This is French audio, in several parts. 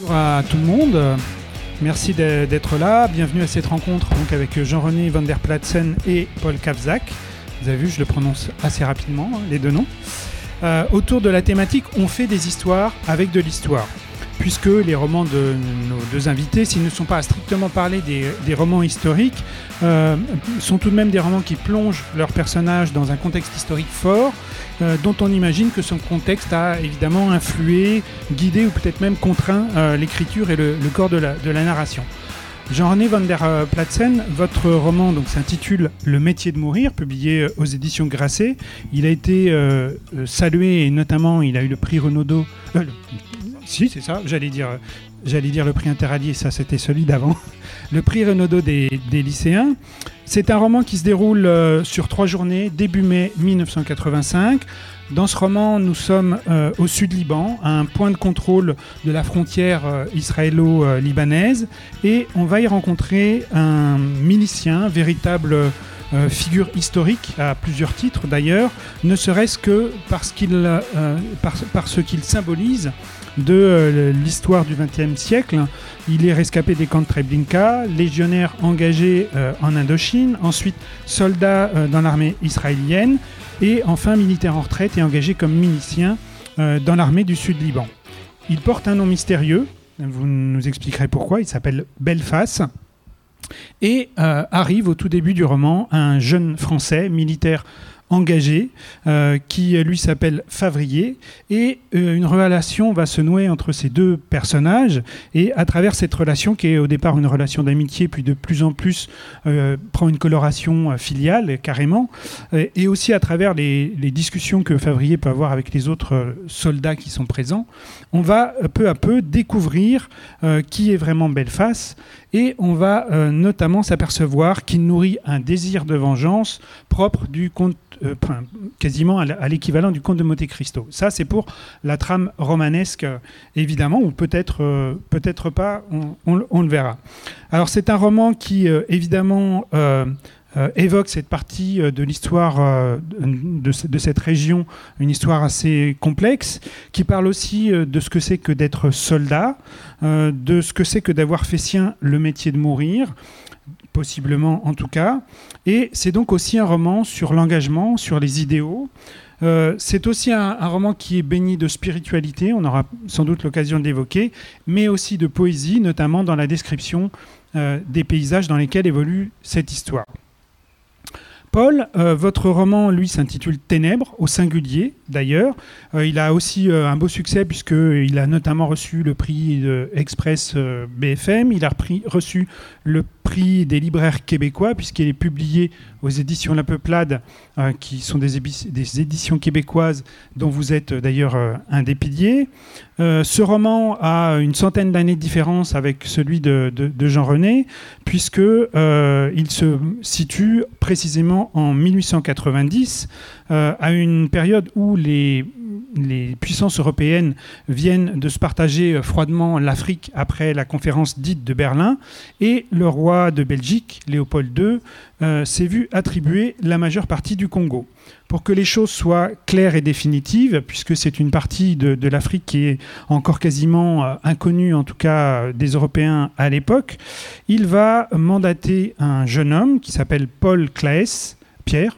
Bonjour à tout le monde. Merci d'être là. Bienvenue à cette rencontre avec Jean-René van der Platsen et Paul Kavzak. Vous avez vu, je le prononce assez rapidement, hein, les deux noms. Euh, autour de la thématique, on fait des histoires avec de l'histoire puisque les romans de nos deux invités, s'ils ne sont pas à strictement parler des, romans historiques, euh, sont tout de même des romans qui plongent leurs personnages dans un contexte historique fort, euh, dont on imagine que son contexte a évidemment influé, guidé ou peut-être même contraint euh, l'écriture et le, corps de la, narration. Jean-René van der Platsen, votre roman donc s'intitule Le métier de mourir, publié aux éditions Grasset. Il a été salué et notamment il a eu le prix Renaudot, si, c'est ça. J'allais dire, j'allais dire le prix interallié, ça c'était celui d'avant. Le prix Renaudot des, lycéens. C'est un roman qui se déroule euh, sur trois journées, début mai 1985. Dans ce roman, nous sommes euh, au sud Liban, à un point de contrôle de la frontière euh, israélo-libanaise, et on va y rencontrer un milicien, véritable figure historique à plusieurs titres d'ailleurs, ne serait-ce que parce qu'il, parce qu'il symbolise de euh, l'histoire du XXe siècle. Il est rescapé des camps de Treblinka, légionnaire engagé euh, en Indochine, ensuite soldat euh, dans l'armée israélienne et enfin militaire en retraite et engagé comme milicien dans l'armée du sud Liban. Il porte un nom mystérieux, vous nous expliquerez pourquoi, il s'appelle Belfast. Et arrive au tout début du roman un jeune Français, militaire engagé, euh, qui lui s'appelle Favrier, et euh, une relation va se nouer entre ces deux personnages, et à travers cette relation, qui est au départ une relation d'amitié, puis de plus en plus euh, prend une coloration filiale carrément, et aussi à travers les, discussions que Favrier peut avoir avec les autres soldats qui sont présents, on va peu à peu découvrir qui est vraiment Belfast, et on va notamment s'apercevoir qu'il nourrit un désir de vengeance propre du comte euh, quasiment à l'équivalent du conte de Monte Cristo. Ça, c'est pour la trame romanesque, euh, évidemment, ou peut-être euh, peut-être pas, on, le verra. Alors, c'est un roman qui, évidemment, évoque cette partie de l'histoire de, cette région, une histoire assez complexe, qui parle aussi de ce que c'est que d'être soldat, de ce que c'est que d'avoir fait sien le métier de mourir, possiblement en tout cas. Et c'est donc aussi un roman sur l'engagement, sur les idéaux. Euh, c'est aussi un, roman qui est béni de spiritualité, on aura sans doute l'occasion de l'évoquer, mais aussi de poésie, notamment dans la description euh, des paysages dans lesquels évolue cette histoire. Paul, euh, votre roman, lui, s'intitule Ténèbres, au singulier d'ailleurs. il a aussi un beau succès puisqu'il a notamment reçu le prix Express BFM, il a reçu le prix des libraires québécois, puisqu'il est publié aux éditions La Peuplade, euh, qui sont des, des, éditions québécoises dont vous êtes euh, d'ailleurs euh, un des piliers. ce roman a une centaine d'années de différence avec celui de, de Jean René, puisque il se situe précisément en 1890, à une période où les les puissances européennes viennent de se partager euh, froidement l'Afrique après la conférence dite de Berlin, et le roi de Belgique, Léopold II, euh, s'est vu attribuer la majeure partie du Congo. Pour que les choses soient claires et définitives, puisque c'est une partie de, l'Afrique qui est encore quasiment euh, inconnue, en tout cas des Européens à l'époque, il va mandater un jeune homme qui s'appelle Paul Claes, Pierre,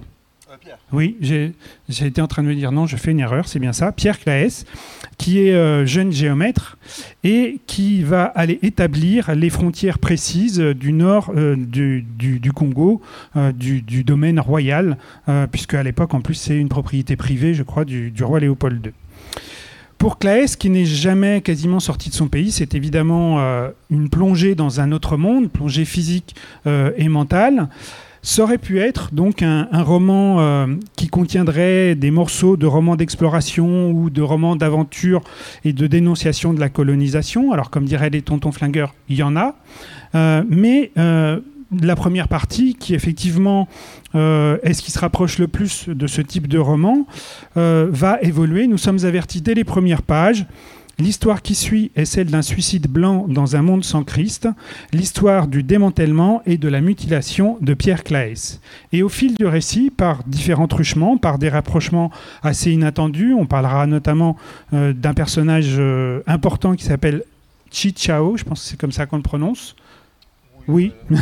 oui, j'ai été en train de me dire non, je fais une erreur, c'est bien ça. Pierre Claes, qui est euh, jeune géomètre et qui va aller établir les frontières précises du nord euh, du, Congo, euh, du, domaine royal, puisque à l'époque, en plus, c'est une propriété privée, je crois, du, roi Léopold II. Pour Claes, qui n'est jamais quasiment sorti de son pays, c'est évidemment une plongée dans un autre monde, plongée physique et mentale. Ça aurait pu être donc un, roman euh, qui contiendrait des morceaux de romans d'exploration ou de romans d'aventure et de dénonciation de la colonisation. Alors comme diraient les tontons flingueurs, il y en a. Euh, mais euh, la première partie, qui effectivement est ce qui se rapproche le plus de ce type de roman, va évoluer. Nous sommes avertis dès les premières pages L'histoire qui suit est celle d'un suicide blanc dans un monde sans Christ, l'histoire du démantèlement et de la mutilation de Pierre Claes. Et au fil du récit, par différents truchements, par des rapprochements assez inattendus, on parlera notamment euh, d'un personnage euh, important qui s'appelle Chi Chao, je pense que c'est comme ça qu'on le prononce. Oui. Euh,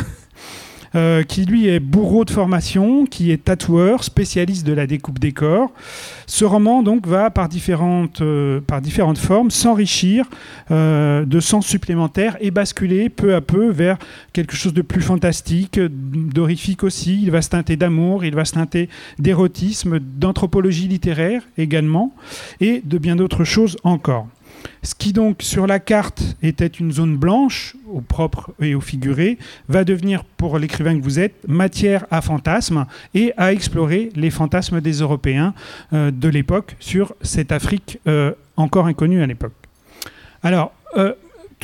qui lui est bourreau de formation, qui est tatoueur, spécialiste de la découpe des corps. Ce roman donc va par différentes, euh, formes s'enrichir euh, de sens supplémentaires et basculer peu à peu vers quelque chose de plus fantastique, d'horrifique aussi. Il va se teinter d'amour, il va se teinter d'érotisme, d'anthropologie littéraire également, et de bien d'autres choses encore. Ce qui donc sur la carte était une zone blanche, au propre et au figuré, va devenir pour l'écrivain que vous êtes matière à fantasmes et à explorer les fantasmes des Européens euh, de l'époque sur cette Afrique euh, encore inconnue à l'époque. Alors, euh,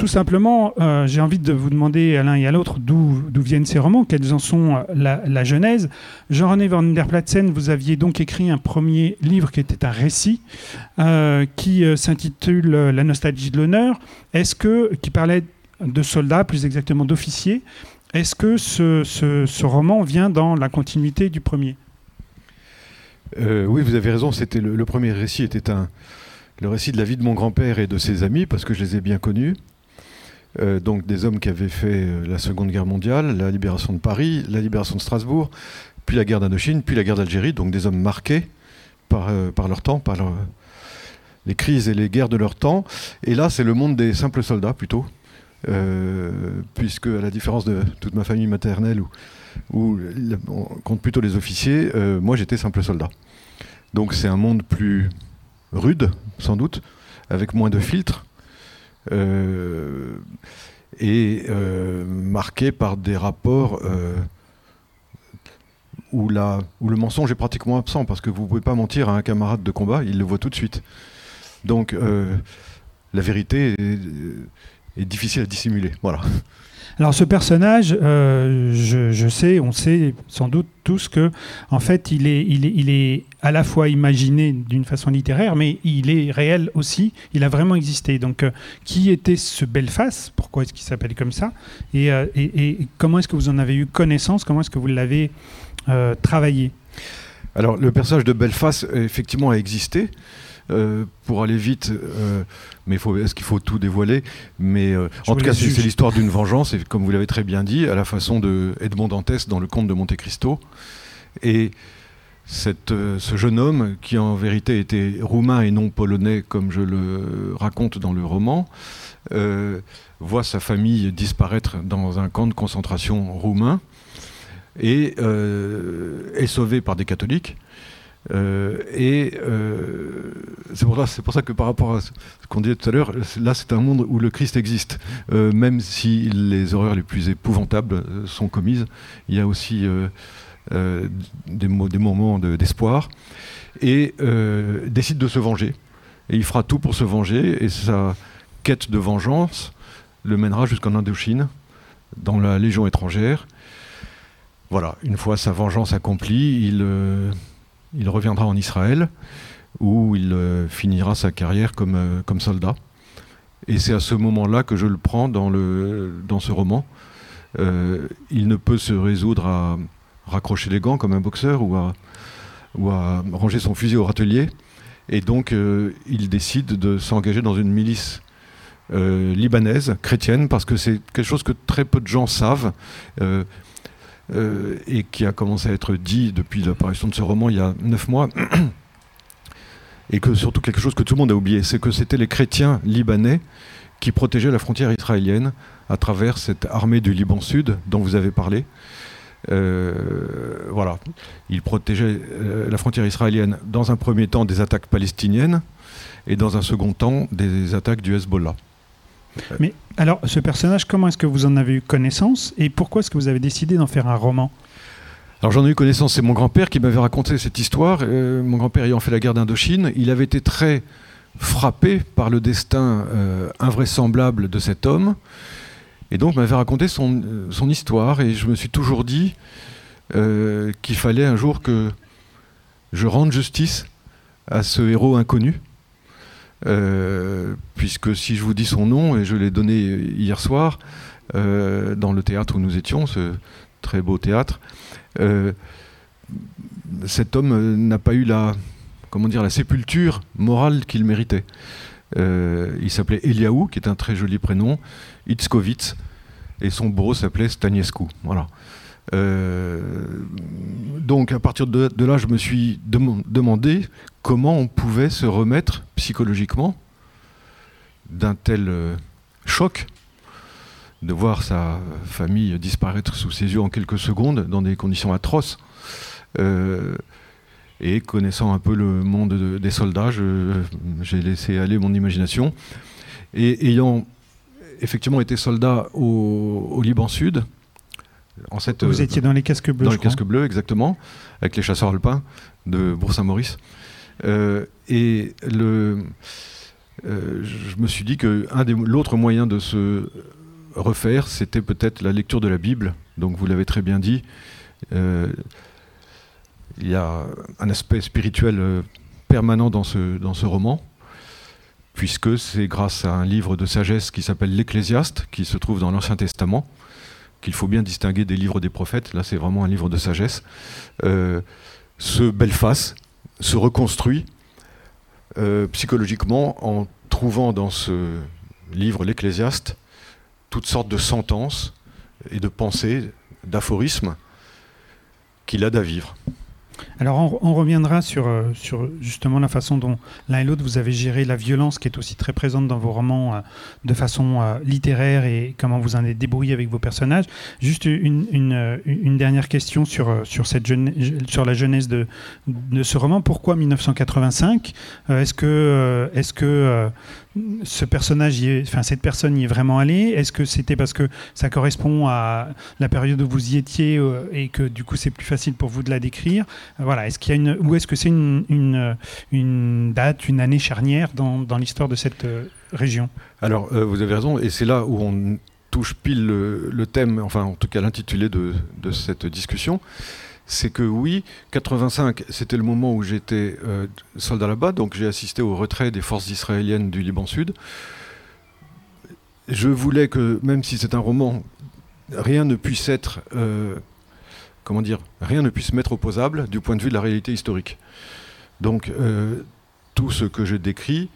tout simplement, euh, j'ai envie de vous demander à l'un et à l'autre d'où viennent ces romans, quelles en sont euh, la, genèse. Jean-René van der Platzen, vous aviez donc écrit un premier livre qui était un récit euh, qui s'intitule La nostalgie de l'honneur. Est-ce que qui parlait de soldats, plus exactement d'officiers Est-ce que ce, roman vient dans la continuité du premier? Oui, vous avez raison. C'était le, le, premier récit était un le récit de la vie de mon grand-père et de ses amis parce que je les ai bien connus. Euh, donc des hommes qui avaient fait euh, la Seconde Guerre mondiale, la libération de Paris, la libération de Strasbourg, puis la guerre d'Indochine, puis la guerre d'Algérie, donc des hommes marqués par, euh, leur temps, par les crises et les guerres de leur temps. Et là, c'est le monde des simples soldats plutôt, puisque à la différence de toute ma famille maternelle, où, on compte plutôt les officiers, moi j'étais simple soldat. Donc c'est un monde plus rude, sans doute, avec moins de filtres et euh, marqué par des rapports euh, où, la, où le mensonge est pratiquement absent, parce que vous ne pouvez pas mentir à un camarade de combat, il le voit tout de suite. Donc la vérité est, difficile à dissimuler. Voilà. Alors ce personnage, euh, je, sais, on sait sans doute tous que, en fait, il est, il est à la fois imaginé d'une façon littéraire, mais il est réel aussi. Il a vraiment existé. Donc, euh, qui était ce Belfast Pourquoi est-ce qu'il s'appelle comme ça? Euh, et, et, comment est-ce que vous en avez eu connaissance? Comment est-ce que vous l'avez travaillé? Alors, le personnage de Belfast, effectivement, a existé. Euh, pour aller vite, euh, mais est-ce qu'il faut tout dévoiler? Mais euh, en tout cas, c'est l'histoire d'une vengeance, et comme vous l'avez très bien dit, à la façon de Edmond Dantès dans Le Comte de Monte Cristo. Et cette, ce jeune homme, qui en vérité était roumain et non polonais, comme je le raconte dans le roman, voit sa famille disparaître dans un camp de concentration roumain et est sauvé par des catholiques. Euh, et euh, c'est pour, ça que par rapport à ce qu'on disait tout à l'heure, là c'est un monde où le Christ existe. Euh, même si les horreurs les plus épouvantables sont commises, il y a aussi des, des, moments d'espoir. et décide de se venger. Et il fera tout pour se venger. Et sa quête de vengeance le mènera jusqu'en Indochine, dans la Légion étrangère. Voilà, une fois sa vengeance accomplie, il il reviendra en Israël, où il euh, finira sa carrière comme, euh, comme soldat. Et c'est à ce moment-là que je le prends dans, le, dans ce roman. Euh, il ne peut se résoudre à raccrocher les gants comme un boxeur ou à, ranger son fusil au râtelier. Et donc, il décide de s'engager dans une milice libanaise, chrétienne, parce que c'est quelque chose que très peu de gens savent. Euh, et qui a commencé à être dit depuis l'apparition de ce roman il y a neuf mois, et que surtout quelque chose que tout le monde a oublié, c'est que c'était les chrétiens libanais qui protégeaient la frontière israélienne à travers cette armée du Liban Sud dont vous avez parlé. Euh, voilà, ils protégeaient euh, la frontière israélienne dans un premier temps des attaques palestiniennes et dans un second temps des attaques du Hezbollah. Mais alors, ce personnage, comment est-ce que vous en avez eu connaissance et pourquoi est-ce que vous avez décidé d'en faire un roman? Alors j'en ai eu connaissance, c'est mon grand-père qui m'avait raconté cette histoire. Euh, mon grand-père ayant fait la guerre d'Indochine, il avait été très frappé par le destin euh, invraisemblable de cet homme. Et donc m'avait raconté son, euh, son, histoire. Et je me suis toujours dit qu'il fallait un jour que je rende justice à ce héros inconnu. Euh, puisque si je vous dis son nom, et je l'ai donné hier soir, euh, dans le théâtre où nous étions, ce très beau théâtre, euh, cet homme n'a pas eu la, comment dire, la sépulture morale qu'il méritait. il s'appelait Eliaou, qui est un très joli prénom, Itzkovitz, et son bourreau s'appelait Staniescu. Voilà. donc à partir de, là, je me suis demandé comment on pouvait se remettre psychologiquement d'un tel choc de voir sa famille disparaître sous ses yeux en quelques secondes dans des conditions atroces. Euh, et connaissant un peu le monde des soldats, j'ai laissé aller mon imagination. Et ayant effectivement été soldat au, Liban Sud, en cette, Vous étiez dans les casques bleus Dans les casques bleus, exactement, avec les chasseurs alpins de Bourg-Saint-Maurice. Euh, et le, euh, je me suis dit que l'autre moyen de se refaire, c'était peut-être la lecture de la Bible. Donc vous l'avez très bien dit, euh, il y a un aspect spirituel euh, permanent dans ce, dans ce roman, puisque c'est grâce à un livre de sagesse qui s'appelle l'Ecclésiaste, qui se trouve dans l'Ancien Testament, qu'il faut bien distinguer des livres des prophètes. Là, c'est vraiment un livre de sagesse. Euh, ce Belfast se reconstruit psychologiquement en trouvant dans ce livre, l'Ecclésiaste, toutes sortes de sentences et de pensées, d'aphorismes qu'il a à vivre. Alors on, reviendra sur, euh, sur justement la façon dont l'un et l'autre vous avez géré la violence qui est aussi très présente dans vos romans euh, de façon euh, littéraire et comment vous en êtes débrouillé avec vos personnages. Juste une, une, dernière question sur, sur, cette sur la jeunesse de, ce roman. Pourquoi 1985 Est-ce que, est-ce que ce personnage, enfin cette personne y est vraiment allée? Est-ce que c'était parce que ça correspond à la période où vous y étiez et que du coup c'est plus facile pour vous de la décrire? Voilà, est-ce qu'il y a une ou est-ce que c'est une, une, date, une année charnière dans, dans l'histoire de cette euh, région? Alors vous avez raison, et c'est là où on touche pile le, le thème, enfin en tout cas l'intitulé de, de cette discussion c'est que oui, 85, c'était le moment où j'étais euh, soldat là-bas, donc j'ai assisté au retrait des forces israéliennes du Liban Sud. Je voulais que, même si c'est un roman, rien ne puisse être, euh, comment dire, rien ne puisse m'être opposable du point de vue de la réalité historique. Donc euh, tout ce que je décris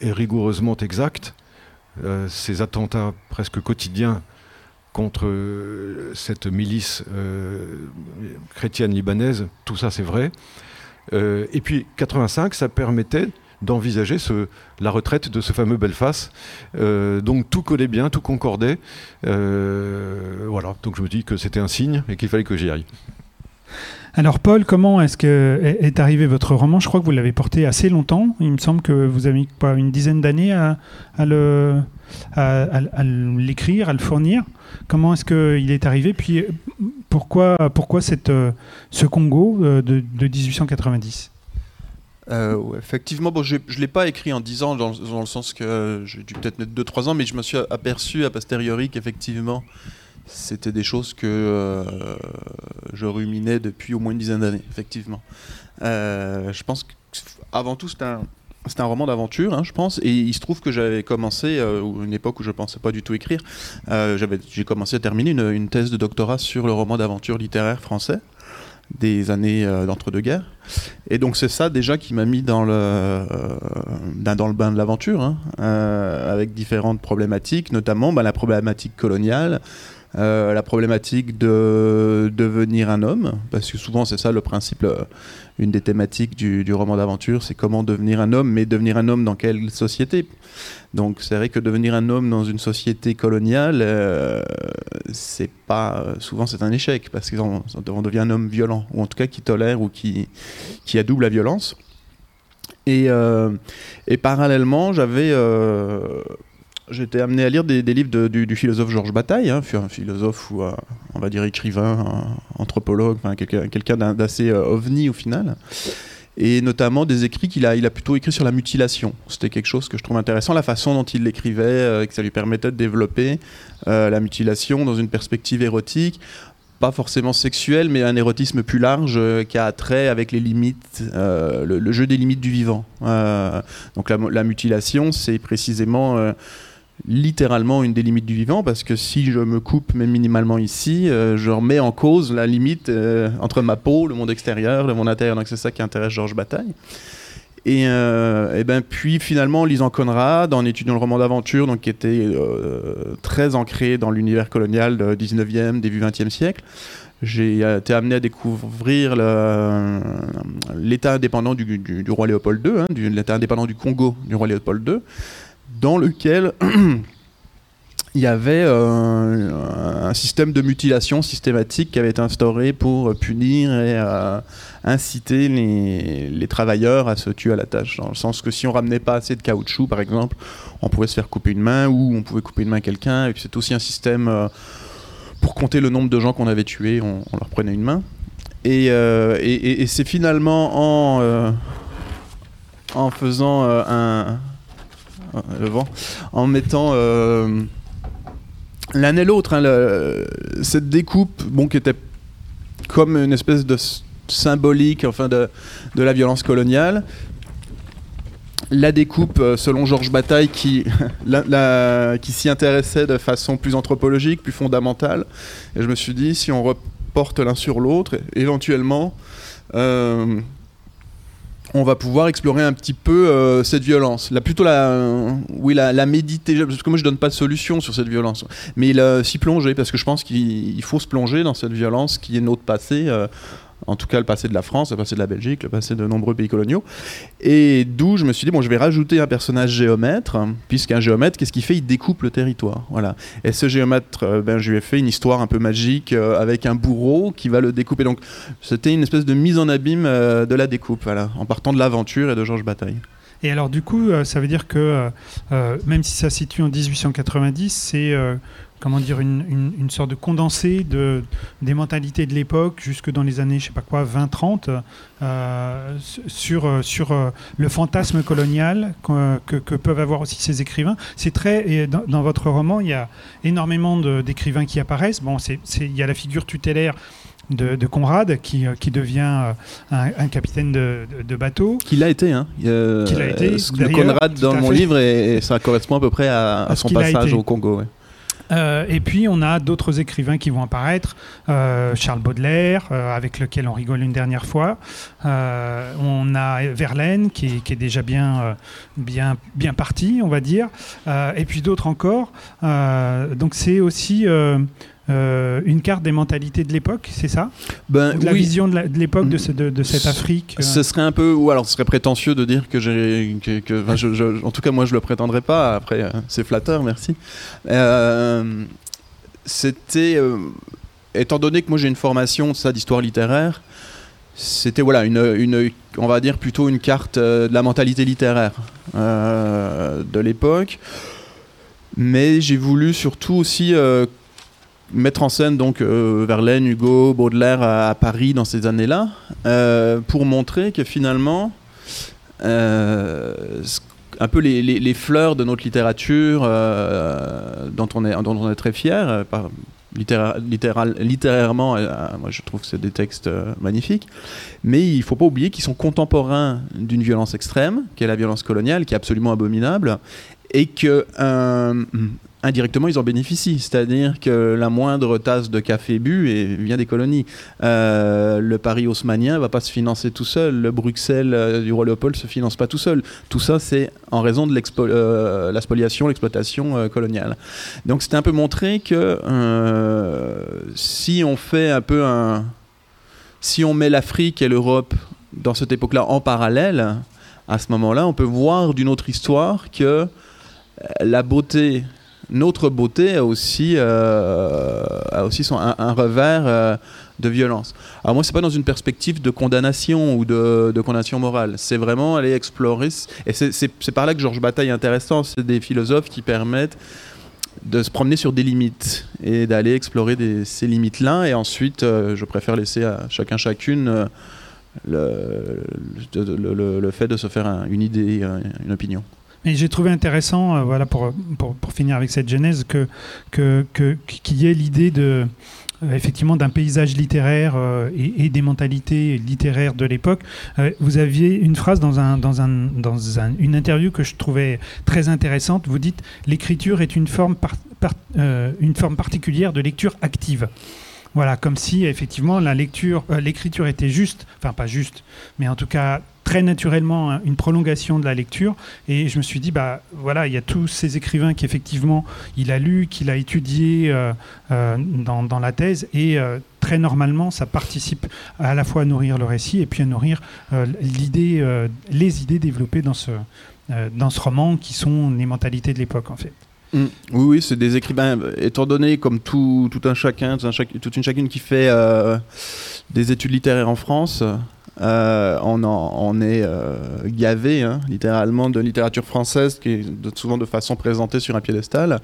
est rigoureusement exact. ces attentats presque quotidiens contre euh, cette milice euh, chrétienne libanaise, tout ça c'est vrai. Euh, et puis 85, ça permettait d'envisager la retraite de ce fameux Belfast. donc tout collait bien, tout concordait. voilà, donc je me dis que c'était un signe et qu'il fallait que j'y aille. Alors Paul, comment est-ce que est arrivé votre roman? Je crois que vous l'avez porté assez longtemps. Il me semble que vous avez une dizaine d'années à, le, l'écrire, à le fournir. Comment est-ce qu'il est arrivé? Puis pourquoi, pourquoi euh, ce Congo euh, de, 1890 euh, effectivement, bon, je ne l'ai pas écrit en 10 ans, dans, le sens que j'ai dû peut-être mettre 2-3 ans, mais je me suis aperçu a posteriori qu'effectivement, c'était des choses que je ruminais depuis au moins une dizaine d'années, effectivement. je pense qu'avant tout, c'est un, roman d'aventure, hein, je pense, et il se trouve que j'avais commencé, euh, une époque où je ne pensais pas du tout écrire, euh, j'ai commencé à terminer une, thèse de doctorat sur le roman d'aventure littéraire français des années euh, d'entre-deux-guerres. Et donc c'est ça déjà qui m'a mis dans le, dans le bain de l'aventure, hein, avec différentes problématiques, notamment bah, la problématique coloniale, la problématique de devenir un homme, parce que souvent c'est ça le principe, une des thématiques du, roman d'aventure, c'est comment devenir un homme, mais devenir un homme dans quelle société? Donc c'est vrai que devenir un homme dans une société coloniale, euh, c'est pas souvent c'est un échec parce qu'on on devient un homme violent ou en tout cas qui tolère ou qui qui adoube la violence. Et, euh, et parallèlement, j'avais euh, J'étais amené à lire des, livres du, philosophe Georges Bataille, hein, un philosophe ou on va dire écrivain, anthropologue, quelqu'un d'assez euh, ovni au final. Et notamment des écrits qu'il a, plutôt écrit sur la mutilation. C'était quelque chose que je trouve intéressant, la façon dont il l'écrivait, euh, que ça lui permettait de développer euh, la mutilation dans une perspective érotique, pas forcément sexuelle, mais un érotisme plus large qui a trait avec les limites, le, jeu des limites du vivant. donc la mutilation, c'est précisément littéralement une des limites du vivant parce que si je me coupe même minimalement ici, euh, je remets en cause la limite euh, entre ma peau, le monde extérieur, le monde intérieur. Donc c'est ça qui intéresse Georges Bataille. Et, et, ben puis finalement, en lisant Conrad, en étudiant le roman d'aventure, donc qui était très ancré dans l'univers colonial du 19e, début 20e siècle, j'ai été amené à découvrir l'État indépendant du, roi Léopold II, hein, l'État indépendant du Congo du roi Léopold II, dans lequel il y avait euh, un système de mutilation systématique qui avait été instauré pour punir et euh, inciter les, travailleurs à se tuer à la tâche. Dans le sens que si on ramenait pas assez de caoutchouc, par exemple, on pouvait se faire couper une main ou on pouvait couper une main à quelqu'un. Et c'est aussi un système euh, pour compter le nombre de gens qu'on avait tués, on, leur prenait une main. Et, et c'est finalement en, en faisant un, vent, en mettant l'un et l'autre. Hein, cette découpe, bon, qui était comme une espèce de symbolique enfin de, de la violence coloniale. La découpe, euh, selon Georges Bataille, qui, qui s'y intéressait de façon plus anthropologique, plus fondamentale. Et je me suis dit, si on reporte l'un sur l'autre, éventuellement, euh, on va pouvoir explorer un petit peu euh, cette violence. Là, plutôt la, oui, la, méditer, parce que moi je donne pas de solution sur cette violence, mais s'y plonger, parce que je pense qu'il faut se plonger dans cette violence qui est notre passé. En tout cas le passé de la France, le passé de la Belgique, le passé de nombreux pays coloniaux. Et d'où je me suis dit, bon, je vais rajouter un personnage géomètre, puisqu'un géomètre, qu'est-ce qu'il fait? Il découpe le territoire. Voilà. Et ce géomètre, euh, ben, je lui ai fait une histoire un peu magique euh, avec un bourreau qui va le découper. Donc c'était une espèce de mise en abîme euh, de la découpe, voilà, en partant de l'aventure et de Georges Bataille. Et alors du coup, ça veut dire que même si ça se situe en 1890, c'est comment dire, une, une, sorte de condensé de, des mentalités de l'époque jusque dans les années, je sais pas quoi, 20-30, euh, sur, euh, sur euh, le fantasme colonial que, que, peuvent avoir aussi ces écrivains. C'est très, et dans, votre roman, il y a énormément d'écrivains qui apparaissent. Bon, c'est, il y a la figure tutélaire de, de, Conrad, qui, qui devient un, capitaine de, de, bateau. Qui l'a été, hein. Qu'il a été. Le Conrad dans mon livre, et, ça correspond à peu près à, son passage au Congo. Euh, et puis on a d'autres écrivains qui vont apparaître, euh, Charles Baudelaire, euh, avec lequel on rigole une dernière fois. on a Verlaine qui est, déjà bien, bien, bien parti, on va dire. et puis d'autres encore. donc c'est aussi euh, une carte des mentalités de l'époque, c'est ça ben, La vision de l'époque de, de, cette Afrique euh. Ce serait un peu, ou alors ce serait prétentieux de dire que j'ai. Que, en tout cas, moi je le prétendrai pas, après euh, c'est flatteur, merci. C'était. étant donné que moi j'ai une formation ça d'histoire littéraire, c'était voilà une, une, on va dire plutôt une carte de la mentalité littéraire de l'époque mais j'ai voulu surtout aussi mettre en scène donc euh, Verlaine, Hugo, Baudelaire à, Paris dans ces années-là, euh, pour montrer que finalement, euh, un peu les, fleurs de notre littérature, dont, on est, dont on est très fier, par, littéral, littérairement, moi je trouve que c'est des textes magnifiques, mais il ne faut pas oublier qu'ils sont contemporains d'une violence extrême, qui est la violence coloniale, qui est absolument abominable, et que indirectement, ils en bénéficient. C'est-à-dire que la moindre tasse de café bu et vient des colonies. Euh, le Paris haussmanien ne va pas se financer tout seul. Le Bruxelles euh, du roi Léopold ne se finance pas tout seul. Tout ça, c'est en raison de euh, la spoliation, l'exploitation coloniale. Donc, c'était un peu montré que si on fait un peu un. Si on met l'Afrique et l'Europe dans cette époque-là en parallèle, à ce moment-là, on peut voir d'une autre histoire que la beauté notre beauté a aussi, euh, a aussi son, un, revers euh, de violence. Alors moi, c'est pas dans une perspective de condamnation ou de, condamnation morale. C'est vraiment aller explorer. Et c'est par là que Georges Bataille est intéressant. C'est des philosophes qui permettent de se promener sur des limites et d'aller explorer ces limites-là. Et ensuite, euh, je préfère laisser à chacun chacune le, le, fait de se faire une idée, une opinion. Et j'ai trouvé intéressant, euh, voilà, pour, pour, finir avec cette genèse, que, qu'il y ait l'idée de, euh, effectivement d'un paysage littéraire euh, et, des mentalités littéraires de l'époque. vous aviez une phrase dans, un, dans, un, dans un, une interview que je trouvais très intéressante. Vous dites l'écriture est une forme, par, une forme particulière de lecture active. Voilà, comme si effectivement la lecture, l'écriture était juste, enfin pas juste, mais en tout cas très naturellement hein, une prolongation de la lecture. Et je me suis dit, bah voilà, il y a tous ces écrivains qu'effectivement il a lu, qu'il a étudié euh, euh, dans, la thèse. Et très normalement, ça participe à la fois à nourrir le récit et puis à nourrir l'idée, les idées développées dans ce, dans ce roman qui sont les mentalités de l'époque en fait. Mm. Oui, oui, c'est des écrivains, étant donné comme tout, tout un chacun, tout un toute une chacune qui fait des études littéraires en France, euh, on, en, est euh, gavé, hein, littéralement, de littérature française qui est souvent de façon présentée sur un piédestal.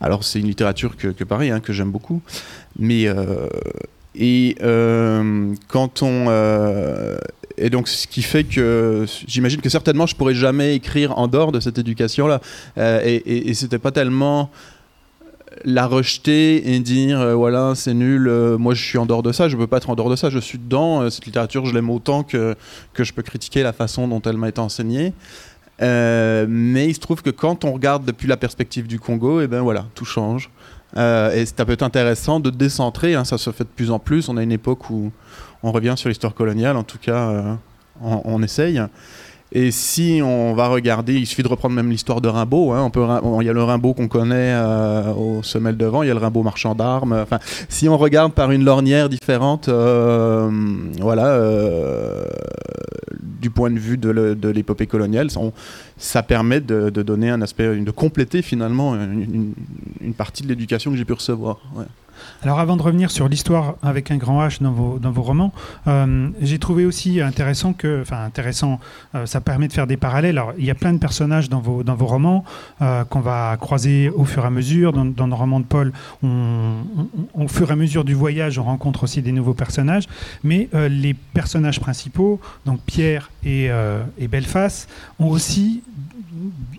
Alors c'est une littérature que, que hein, que j'aime beaucoup. Mais euh, et quand on et donc ce qui fait que j'imagine que certainement je pourrais jamais écrire en dehors de cette éducation là. et, et, et c'était pas tellement la rejeter et dire euh, voilà c'est nul euh, moi je suis en dehors de ça je peux pas être en dehors de ça je suis dedans euh, cette littérature je l'aime autant que, que je peux critiquer la façon dont elle m'a été enseignée. Mais il se trouve que quand on regarde depuis la perspective du Congo et eh ben voilà tout change. Et ça peut être intéressant de décentrer hein, ça se fait de plus en plus. On a une époque où on revient sur l'histoire coloniale en tout cas on, on essaye et si on va regarder, il suffit de reprendre même l'histoire de Rimbaud. Hein, on peut, il y a le Rimbaud qu'on connaît euh, au semelle devant, il y a le Rimbaud marchand d'armes. Enfin, si on regarde par une lornière différente, euh, voilà, euh, du point de vue de l'épopée coloniale, ça permet de, donner un aspect, de compléter finalement une, partie de l'éducation que j'ai pu recevoir. Alors avant de revenir sur l'histoire avec un grand H dans vos, dans vos romans, euh, j'ai trouvé aussi intéressant que, enfin intéressant, euh, ça permet de faire des parallèles. Alors il y a plein de personnages dans vos, romans euh, qu'on va croiser au fur et à mesure. Dans, dans le roman de Paul, au fur et à mesure du voyage, on rencontre aussi des nouveaux personnages. Mais les personnages principaux, donc Pierre et, et Belfast, ont aussi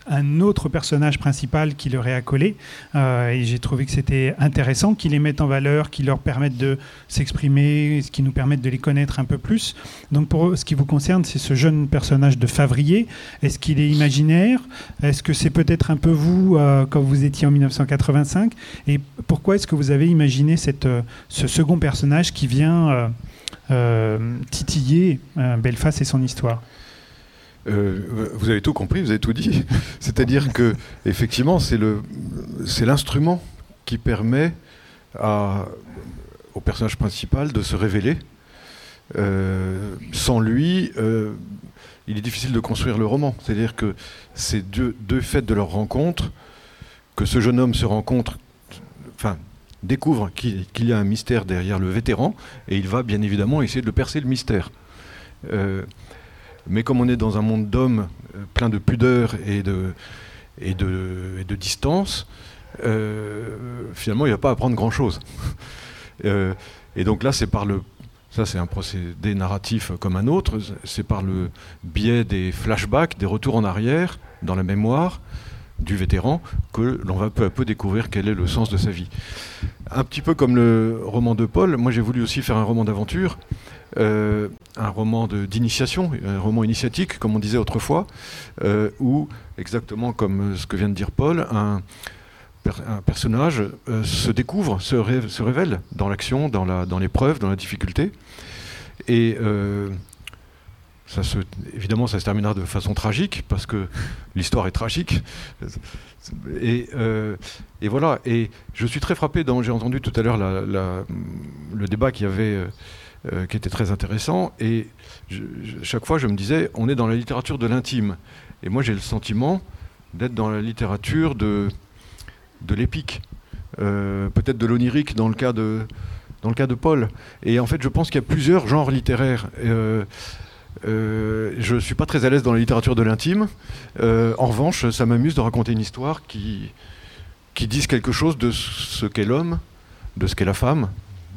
un autre personnage principal qui leur est accolé. Euh, et j'ai trouvé que c'était intéressant qu'ils les mettent en valeur, qu'ils leur permettent de s'exprimer, qui nous permettent de les connaître un peu plus. Donc pour ce qui vous concerne, c'est ce jeune personnage de Favrier. Est-ce qu'il est imaginaire? Est-ce que c'est peut-être un peu vous euh, quand vous étiez en 1985 Et pourquoi est-ce que vous avez imaginé euh, ce second personnage qui vient titiller Belfast et son histoire? Euh, vous avez tout compris, vous avez tout dit. C'est-à-dire que, effectivement, c'est l'instrument qui permet au personnage principal de se révéler. Euh, sans lui, euh, il est difficile de construire le roman. C'est-à-dire que c'est deux, deux faits de leur rencontre, que ce jeune homme se rencontre, enfin, découvre qu'il y a un mystère derrière le vétéran, et il va bien évidemment essayer de le percer le mystère. Mais comme on est dans un monde d'hommes euh, plein de pudeur et de, et de, de distance, euh, finalement, il n'y a pas à apprendre grand-chose. Euh, et donc là, c'est par le... Ça, c'est un procédé narratif comme un autre. C'est par le biais des flashbacks, des retours en arrière dans la mémoire du vétéran que l'on va peu à peu découvrir quel est le sens de sa vie. Un petit peu comme le roman de Paul, moi j'ai voulu aussi faire un roman d'aventure euh, un roman d'initiation, un roman initiatique, comme on disait autrefois, euh, où, exactement comme ce que vient de dire Paul, un, personnage euh, se découvre, se, révèle dans l'action, dans l'épreuve, dans, la difficulté. Et évidemment, ça se terminera de façon tragique, parce que l'histoire est tragique. Et, et, voilà. Et je suis très frappé, j'ai entendu tout à l'heure le débat qu'il y avait euh, qui était très intéressant. Et chaque fois, je me disais, on est dans la littérature de l'intime. Et moi, j'ai le sentiment d'être dans la littérature de, de l'épique, euh, peut-être de l'onirique dans le cas de dans le cas de Paul. Et en fait, je pense qu'il y a plusieurs genres littéraires. Euh, je ne suis pas très à l'aise dans la littérature de l'intime. en revanche, ça m'amuse de raconter une histoire qui, qui dise quelque chose de ce qu'est l'homme, de ce qu'est la femme,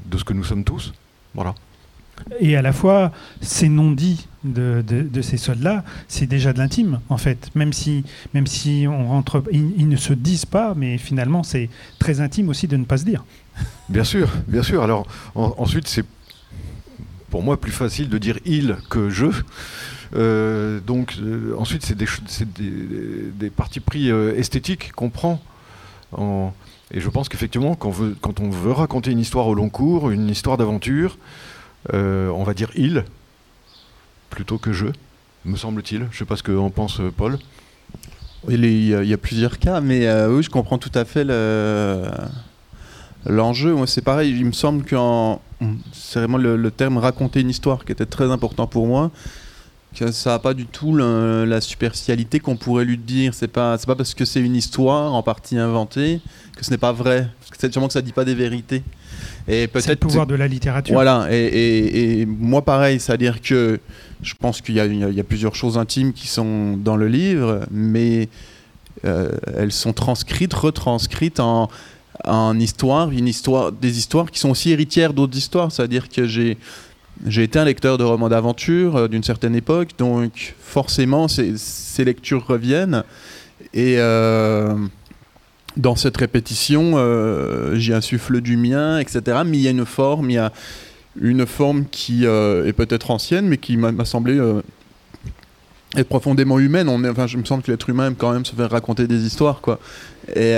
de ce que nous sommes tous. Voilà. Et à la fois, ces non-dits de, ces soldats, c'est déjà de l'intime, en fait. Même si, même si on rentre, ils, ne se disent pas, mais finalement, c'est très intime aussi de ne pas se dire. Bien sûr, bien sûr. Alors, ensuite, c'est pour moi plus facile de dire il que je. Euh, donc, euh, ensuite, c'est des, partis pris euh, esthétiques qu'on prend. et je pense qu'effectivement, quand, on veut raconter une histoire au long cours, une histoire d'aventure, on va dire il plutôt que je. me semble-t-il. Je ne sais pas ce qu'en pense Paul. Il y, a, plusieurs cas, mais oui, je comprends tout à fait l'enjeu. Moi, c'est pareil. Il me semble que c'est vraiment le, terme raconter une histoire qui était très important pour moi que ça n'a pas du tout la superficialité qu'on pourrait lui dire. C'est pas, c'est pas parce que c'est une histoire en partie inventée que ce n'est pas vrai. C'est sûrement que ça dit pas des vérités. Et peut-être c'est le pouvoir de la littérature. Voilà. Et, moi, pareil, c'est-à-dire que je pense qu'il y, y, a plusieurs choses intimes qui sont dans le livre, mais euh, elles sont transcrites, retranscrites en, en histoire, une histoire, des histoires qui sont aussi héritières d'autres histoires. C'est-à-dire que j'ai j'ai été un lecteur de romans d'aventure euh, d'une certaine époque, donc forcément ces, lectures reviennent. Et euh, dans cette répétition, euh, j'y insuffle du mien, etc. Mais il y a une forme, il y a une forme qui est peut-être ancienne, mais qui m'a semblé être profondément humaine. Enfin, je me sens que l'être humain aime quand même se faire raconter des histoires, quoi. Et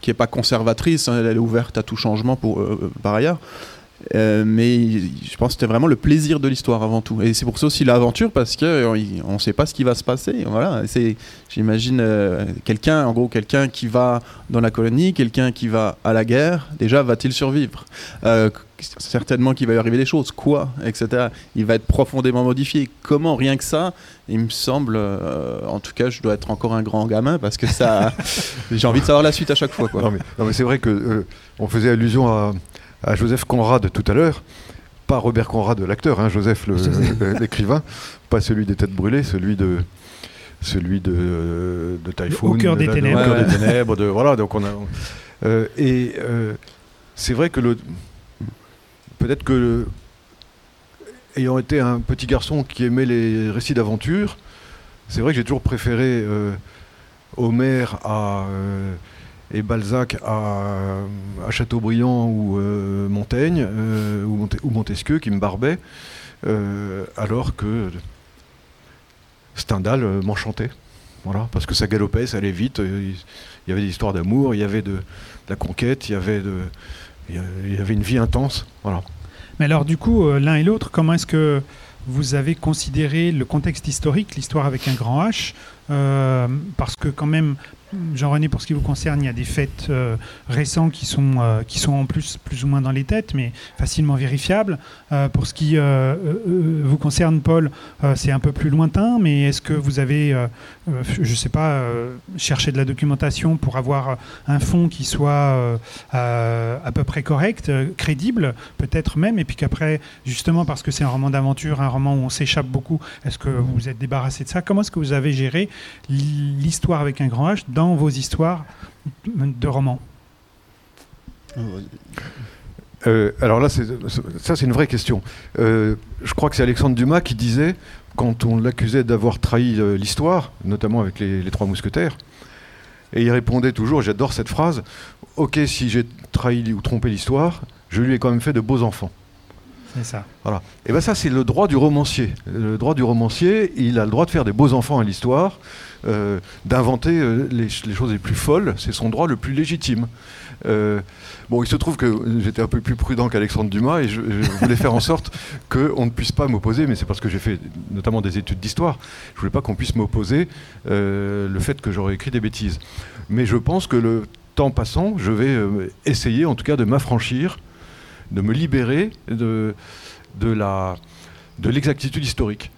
qui est pas conservatrice, hein, elle est ouverte à tout changement pour, par ailleurs. Euh, mais je pense que c'était vraiment le plaisir de l'histoire avant tout. Et c'est pour ça aussi l'aventure, parce qu'on euh, ne sait pas ce qui va se passer. Voilà, j'imagine, euh, quelqu'un, en gros, quelqu'un qui va dans la colonie, quelqu'un qui va à la guerre, déjà, va-t-il survivre? Certainement qu'il va y arriver des choses. Quoi Etc. Il va être profondément modifié. Comment? Rien que ça, il me semble, en tout cas, je dois être encore un grand gamin, parce que ça, j'ai envie de savoir la suite à chaque fois. Non, mais c'est vrai que on faisait allusion à à Joseph Conrad tout à l'heure, pas Robert Conrad l'acteur, hein, Joseph l'écrivain, pas celui des têtes brûlées, celui de celui de, de Typhoon, au cœur des ténèbres, des ténèbres de, voilà donc on a euh, et euh, c'est vrai que le peut-être que ayant été un petit garçon qui aimait les récits d'aventure, c'est vrai que j'ai toujours préféré euh, Homer à et Balzac à, Chateaubriand ou euh, Montaigne euh, ou, Montesquieu qui me barbait, euh, alors que Stendhal m'enchantait. Voilà, parce que ça galopait, ça allait vite. Il y avait des histoires d'amour, il y avait de, la conquête, il y avait une vie intense. Mais alors, du coup, l'un et l'autre, comment est-ce que vous avez considéré le contexte historique, l'histoire avec un grand H, parce que quand même, Jean-René, pour ce qui vous concerne, il y a des faits euh, récents qui sont, euh, qui sont en plus plus ou moins dans les têtes, mais facilement vérifiables. Euh, pour ce qui vous concerne, Paul, c'est un peu plus lointain, mais est-ce que vous avez, je ne sais pas, cherché de la documentation pour avoir un fond qui soit à peu près correct, crédible, peut-être même, et puis qu'après, justement, parce que c'est un roman d'aventure, un roman où on s'échappe beaucoup, est-ce que vous êtes débarrassé de ça? Comment est-ce que vous avez géré l'histoire avec un grand H vos histoires de romans euh, alors là, ça c'est une vraie question. Euh, je crois que c'est Alexandre Dumas qui disait, quand on l'accusait d'avoir trahi euh, l'histoire, notamment avec les, Trois Mousquetaires, et il répondait toujours, j'adore cette phrase, ok si j'ai trahi ou trompé l'histoire, je lui ai quand même fait de beaux enfants. C'est ça. Voilà. Et bien ça c'est le droit du romancier. Le droit du romancier, il a le droit de faire des beaux enfants à l'histoire. Euh, d'inventer euh, les, choses les plus folles, c'est son droit le plus légitime. Euh, bon, il se trouve que j'étais un peu plus prudent qu'Alexandre Dumas et je, voulais faire en sorte qu'on ne puisse pas m'opposer, mais c'est parce que j'ai fait notamment des études d'histoire, je voulais pas qu'on puisse m'opposer le fait que j'aurais écrit des bêtises. Mais je pense que le temps passant, je vais essayer en tout cas de m'affranchir, de me libérer de, de l'exactitude historique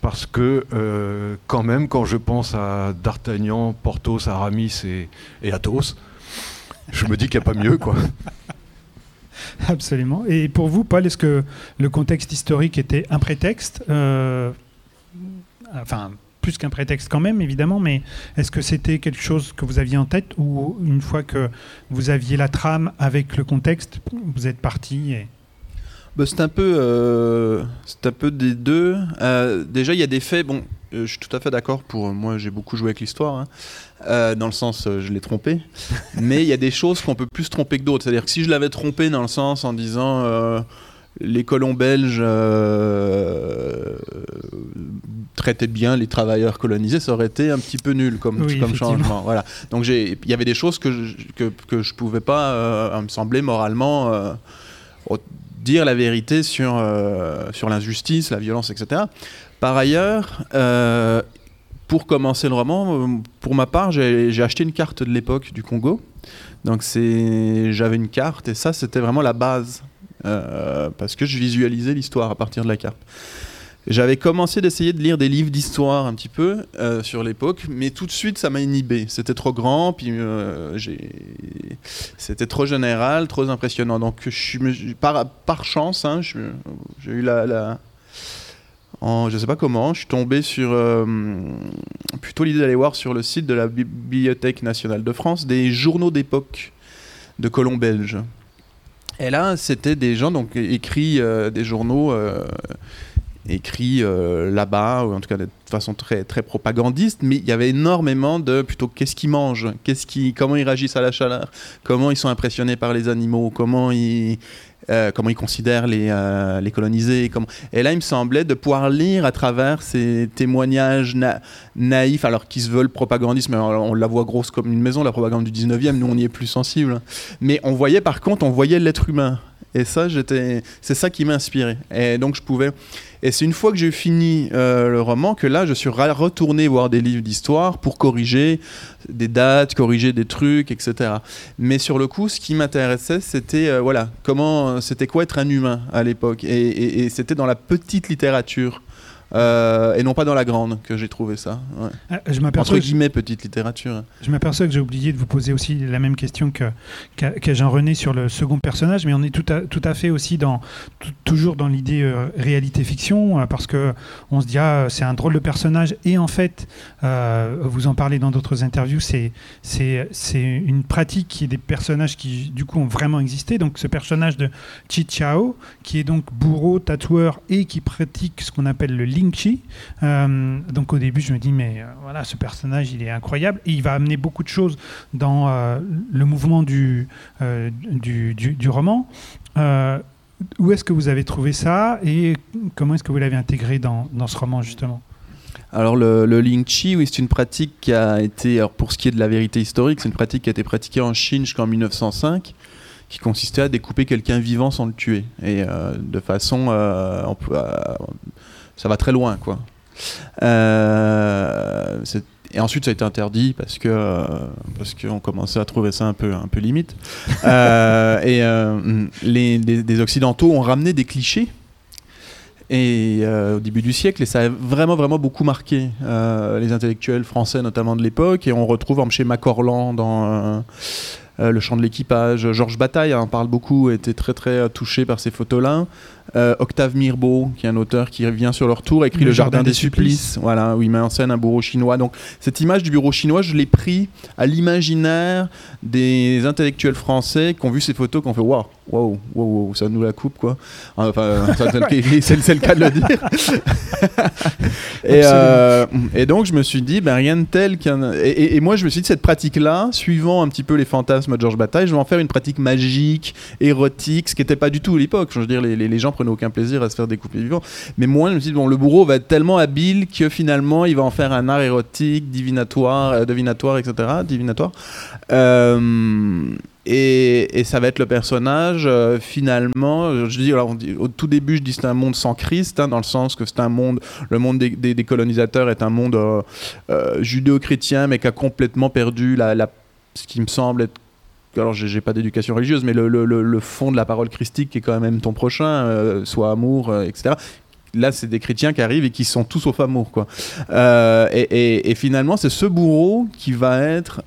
parce que euh, quand même, quand je pense à D'Artagnan, Porthos, Aramis et, Athos, je me dis qu'il n'y a pas mieux, quoi. Absolument. Et pour vous, Paul, est-ce que le contexte historique était un prétexte euh, Enfin, plus qu'un prétexte quand même, évidemment, mais est-ce que c'était quelque chose que vous aviez en tête ou une fois que vous aviez la trame avec le contexte, vous êtes parti et... Bah, c'est un peu, euh, c'est un peu des deux. Euh, déjà, il y a des faits. Bon, euh, je suis tout à fait d'accord. Pour moi, j'ai beaucoup joué avec l'histoire, hein. dans le sens, je l'ai trompé. Mais il y a des choses qu'on peut plus tromper que d'autres. C'est-à-dire que si je l'avais trompé dans le sens en disant les colons belges traitaient bien les travailleurs colonisés, ça aurait été un petit peu nul comme, comme changement. Voilà. Donc il y avait des choses que je, que, que je pouvais pas, me sembler moralement dire la vérité sur, euh, sur l'injustice, la violence, etc. Par ailleurs, euh, pour commencer le roman, euh, pour ma part, j'ai acheté une carte de l'époque du Congo. Donc j'avais une carte et ça, c'était vraiment la base. Parce que je visualisais l'histoire à partir de la carte. J'avais commencé d'essayer de lire des livres d'histoire un petit peu sur l'époque, mais tout de suite ça m'a inhibé. C'était trop grand, puis c'était trop général, trop impressionnant. Donc je suis, par, chance, hein, j'ai eu la, en, je sais pas comment, je suis tombé sur euh, plutôt l'idée d'aller voir sur le site de la Bibliothèque nationale de France des journaux d'époque de colons belges. Et là, c'était des gens donc écrits euh, des journaux euh, écrits là-bas, ou en tout cas de façon très très propagandiste, mais il y avait énormément de plutôt qu'est-ce qu'ils mangent, qu'est-ce qui, comment ils réagissent à la chaleur, comment ils sont impressionnés par les animaux, comment ils euh, comment ils considèrent les, euh, les colonisés. Et là, il me semblait de pouvoir lire à travers ces témoignages naïfs, alors qu'ils se veulent propagandistes, mais on la voit grosse comme une maison, la propagande du 19e, nous on y est plus sensible. Mais on voyait par contre, on voyait l'être humain. Et ça, c'est ça qui m'a inspiré. Et donc je pouvais. Et c'est une fois que j'ai fini euh, le roman que là, je suis retourné voir des livres d'histoire pour corriger des dates, corriger des trucs, etc. Mais sur le coup, ce qui m'intéressait, c'était euh, voilà, comment, c'était quoi être un humain à l'époque? et c'était dans la petite littérature euh, et non pas dans la grande que j'ai trouvé ça. Ouais. Ah, je Entre guillemets, petite littérature. Je m'aperçois que j'ai oublié de vous poser aussi la même question que, Jean-René sur le second personnage, mais on est tout à, tout à fait aussi dans, toujours dans l'idée euh, réalité-fiction, euh, parce que on se dit, ah, c'est un drôle de personnage, et en fait, vous en parlez dans d'autres interviews, c'est, c'est, c'est une pratique qui est des personnages qui, du coup, ont vraiment existé. Donc, ce personnage de Chi Chao, qui est donc bourreau, tatoueur, et qui pratique ce qu'on appelle le Lingchi. Euh, donc au début, je me dis, mais euh, voilà, ce personnage, il est incroyable. Et il va amener beaucoup de choses dans euh, le mouvement du, du, du, roman. où est-ce que vous avez trouvé ça et comment est-ce que vous l'avez intégré dans, dans, ce roman, justement? Alors le, le Lingchi, oui, c'est une pratique qui a été, alors pour ce qui est de la vérité historique, c'est une pratique qui a été pratiquée en Chine jusqu'en 1905 qui consistait à découper quelqu'un vivant sans le tuer et de façon euh, ça va très loin, quoi. Euh, et ensuite, ça a été interdit parce que euh, parce qu'on commençait à trouver ça un peu un peu limite. Euh, et les, occidentaux ont ramené des clichés. Et au début du siècle, et ça a vraiment vraiment beaucoup marqué les intellectuels français, notamment de l'époque. Et on retrouve chez Macorlan dans le chant de l'équipage. Georges Bataille en parle beaucoup, était très très touché par ces photos-là. Euh, Octave Mirbeau, qui est un auteur qui revient sur leur tour, écrit Le, Jardin, des, Supplices, voilà, où il met en scène un bureau chinois. Donc cette image du bureau chinois, je l'ai pris à l'imaginaire des intellectuels français qui ont vu ces photos, qui ont fait waouh, waouh, waouh, ça nous la coupe quoi. Enfin, c'est le cas de le dire. et, euh, et, donc je me suis dit, ben, rien de tel qu'un. Et, moi je me suis dit, cette pratique-là, suivant un petit peu les fantasmes de Georges Bataille, je vais en faire une pratique magique, érotique, ce qui n'était pas du tout à l'époque. Je veux dire, les, les gens prenait aucun plaisir à se faire découper vivant. Mais moi, je me suis dit, bon, le bourreau va être tellement habile que finalement, il va en faire un art érotique, divinatoire, euh, divinatoire, etc. Divinatoire. Euh, et, ça va être le personnage, euh, finalement, je dis, alors, au tout début, je dis c'est un monde sans Christ, hein, dans le sens que c'est un monde, le monde des, colonisateurs est un monde judéo-chrétien, mais qui a complètement perdu la, ce qui me semble être alors j'ai pas d'éducation religieuse, mais le, fond de la parole christique qui est quand même ton prochain, euh, soit amour, euh, etc. Là, c'est des chrétiens qui arrivent et qui sont tous au amour, quoi. Euh, et, finalement, c'est ce bourreau qui va être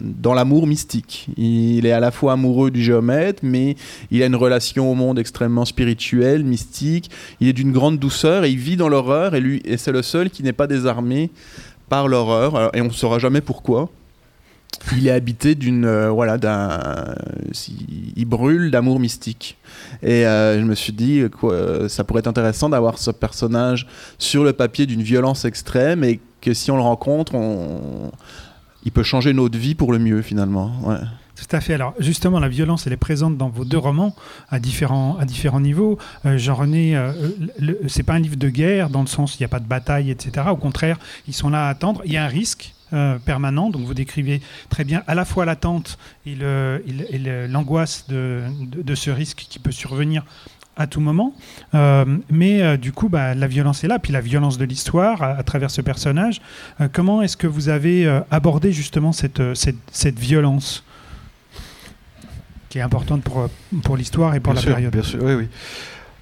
dans l'amour mystique. Il est à la fois amoureux du géomètre, mais il a une relation au monde extrêmement spirituelle, mystique. Il est d'une grande douceur et il vit dans l'horreur et lui, et c'est le seul qui n'est pas désarmé par l'horreur. Et on ne saura jamais pourquoi il est habité d'une euh, voilà d'un il brûle d'amour mystique et euh, je me suis dit que ça pourrait être intéressant d'avoir ce personnage sur le papier d'une violence extrême et que si on le rencontre on il peut changer notre vie pour le mieux finalement Tout à fait. Alors justement, la violence, elle est présente dans vos deux romans à différents, à différents niveaux. Euh, Jean-René, c'est pas un livre de guerre dans le sens il n'y a pas de bataille, etc. Au contraire, ils sont là à attendre. Il y a un risque, euh, permanent. Donc vous décrivez très bien à la fois l'attente et l'angoisse de, ce risque qui peut survenir à tout moment. mais du coup, bah, la violence est là, puis la violence de l'histoire à, travers ce personnage. comment est-ce que vous avez abordé justement cette, cette, violence qui est importante pour, pour l'histoire et pour la période? Bien sûr, oui, oui.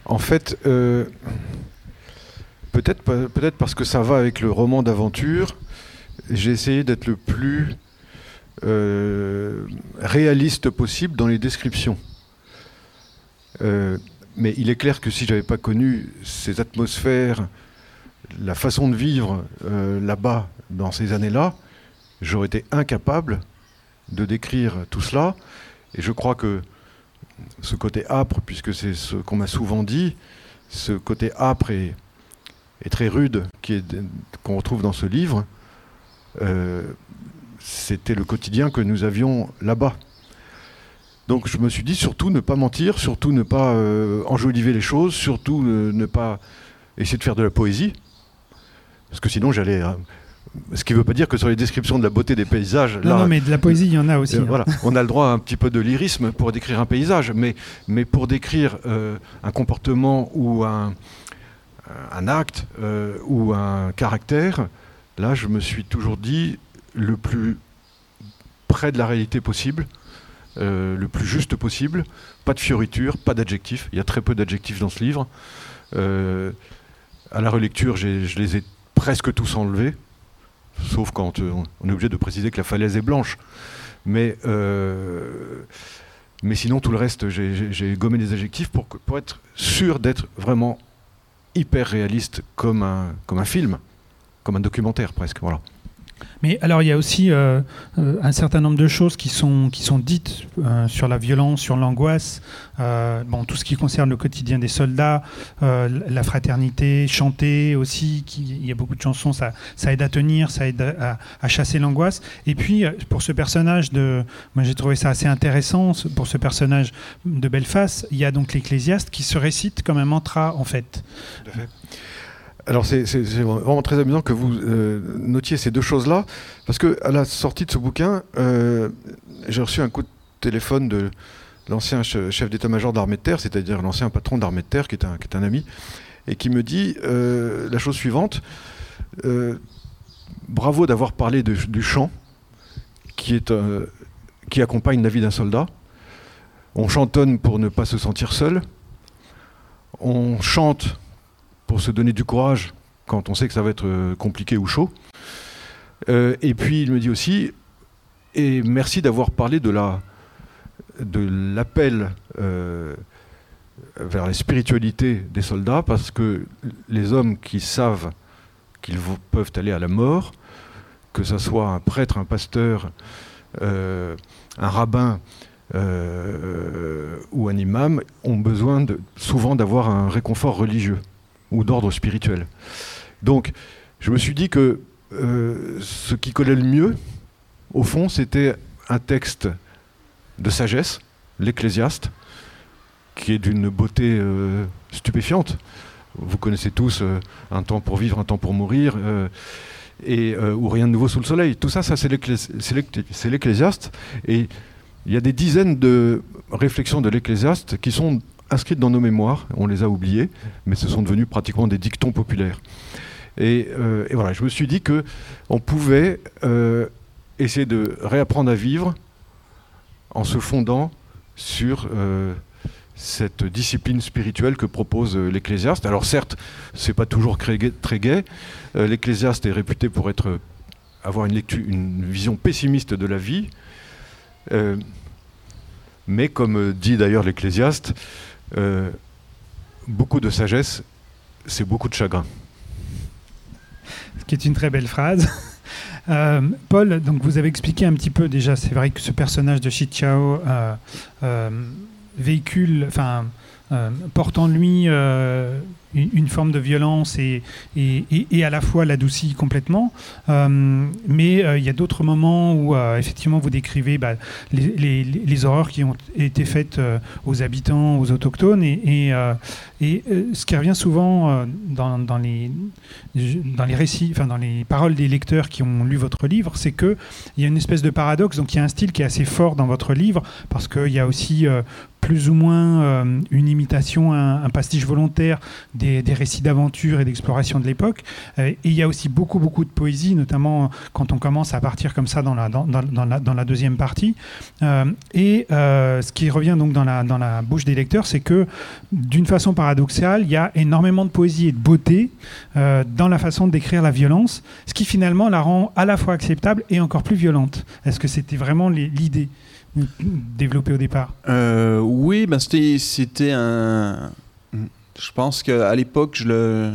En fait, peut-être peut parce que ça va avec le roman d'aventure, j'ai essayé d'être le plus euh, réaliste possible dans les descriptions. Euh, mais il est clair que si j'avais pas connu ces atmosphères, la façon de vivre euh, là-bas dans ces années-là, j'aurais été incapable de décrire tout cela. Et je crois que ce côté âpre, puisque c'est ce qu'on m'a souvent dit, ce côté âpre et, très rude qu'on retrouve dans ce livre, c'était le quotidien que nous avions là-bas. Donc je me suis dit surtout ne pas mentir, surtout ne pas euh, enjoliver les choses, surtout ne pas essayer de faire de la poésie, parce que sinon j'allais. Ce qui ne veut pas dire que sur les descriptions de la beauté des paysages. Non, non mais de la poésie, il y en a aussi. Euh, hein. Voilà, on a le droit à un petit peu de lyrisme pour décrire un paysage, mais, mais pour décrire euh, un comportement ou un, un acte ou un caractère, là, je me suis toujours dit le plus près de la réalité possible, euh, le plus juste possible. Pas de fioritures, pas d'adjectifs. Il y a très peu d'adjectifs dans ce livre. Euh, à la relecture, je les ai presque tous enlevés, sauf quand euh, on est obligé de préciser que la falaise est blanche. Mais, mais sinon, tout le reste, j'ai gommé des adjectifs pour, pour être sûr d'être vraiment hyper réaliste comme un, comme un film, comme un documentaire presque. Voilà. Mais alors, il y a aussi euh, euh, un certain nombre de choses qui sont, qui sont dites euh, sur la violence, sur l'angoisse, bon, tout ce qui concerne le quotidien des soldats, la fraternité, chanter aussi, qui, il y a beaucoup de chansons, ça, ça aide à tenir, ça aide à, chasser l'angoisse. Et puis, pour ce personnage de. Moi, j'ai trouvé ça assez intéressant, pour ce personnage de Belfast, il y a donc l'Ecclésiaste qui se récite comme un mantra, en fait. À fait. Alors c'est vraiment très amusant que vous euh, notiez ces deux choses-là, parce que à la sortie de ce bouquin, euh, j'ai reçu un coup de téléphone de l'ancien chef d'état-major d'armée de terre, c'est-à-dire l'ancien patron d'armée de terre, qui est, un, qui est un ami, et qui me dit euh, la chose suivante bravo d'avoir parlé du chant qui, est, qui accompagne la vie d'un soldat. On chantonne pour ne pas se sentir seul. On chante pour se donner du courage quand on sait que ça va être euh, compliqué ou chaud. Euh, et puis il me dit aussi, et merci d'avoir parlé de la de l'appel euh, vers la spiritualité des soldats, parce que les hommes qui savent qu'ils peuvent aller à la mort, que ce soit un prêtre, un pasteur, un rabbin ou un imam, ont besoin de, souvent d'avoir un réconfort religieux ou d'ordre spirituel. Donc, je me suis dit que euh, ce qui collait le mieux, au fond, c'était un texte de sagesse, l'Ecclésiaste, qui est d'une beauté euh, stupéfiante. Vous connaissez tous euh, Un temps pour vivre, un temps pour mourir, et, ou Rien de nouveau sous le soleil. Tout ça, ça c'est l'Ecclésiaste. Et il y a des dizaines de réflexions de l'Ecclésiaste qui sont inscrites dans nos mémoires, on les a oubliées, mais ce sont devenus pratiquement des dictons populaires. Et, euh, voilà, je me suis dit que on pouvait euh, essayer de réapprendre à vivre en se fondant sur euh, cette discipline spirituelle que propose l'Ecclésiaste. Alors certes, c'est pas toujours très gai. L'Ecclésiaste est réputé pour avoir une vision pessimiste de la vie. mais comme dit d'ailleurs l'Ecclésiaste, euh, beaucoup de sagesse, c'est beaucoup de chagrin. Ce qui est une très belle phrase. Euh, Paul, donc vous avez expliqué un petit peu déjà, c'est vrai que ce personnage de Shi Chao euh, véhicule, enfin, porte en lui une, forme de violence et, et, à la fois l'adoucit complètement. Euh, mais euh, il y a d'autres moments où euh, effectivement vous décrivez bah, les, horreurs qui ont été faites aux habitants, aux autochtones. Et, et ce qui revient souvent dans, dans, les, dans les récits, enfin dans les paroles des lecteurs qui ont lu votre livre, c'est qu'il y a une espèce de paradoxe. Donc il y a un style qui est assez fort dans votre livre parce qu'il y a aussi plus ou moins euh, une imitation, un, pastiche volontaire des, récits d'aventure et d'exploration de l'époque. Euh, et il y a aussi beaucoup, beaucoup de poésie, notamment quand on commence à partir comme ça dans la, dans, dans la deuxième partie. et ce qui revient donc dans la, dans la bouche des lecteurs, c'est que d'une façon paradoxale, il y a énormément de poésie et de beauté dans la façon de décrire la violence, ce qui finalement la rend à la fois acceptable et encore plus violente. Est-ce que c'était vraiment l'idée développée au départ? Euh, Oui, ben c'était un. Je pense qu'à l'époque, je le.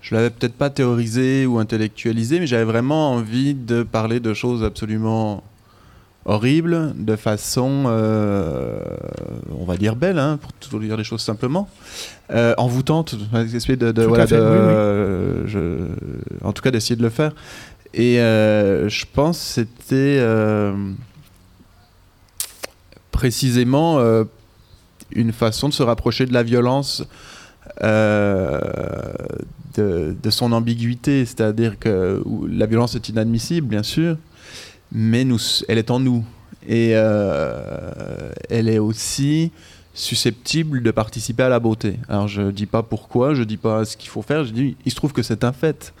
Je l'avais peut-être pas théorisé ou intellectualisé, mais j'avais vraiment envie de parler de choses absolument horribles, de façon, euh, on va dire belle, hein, pour tout dire les choses simplement, euh, envoûtante, de, de, de voilà, Je, en tout cas d'essayer de le faire. Et euh, je pense que c'était euh, précisément une façon de se rapprocher de la violence, de, son ambiguïté. C'est-à-dire que la violence est inadmissible, bien sûr, mais elle est en nous. Et elle est aussi susceptible de participer à la beauté. Alors je dis pas pourquoi, je dis pas ce qu'il faut faire, je dis il se trouve que c'est un fait.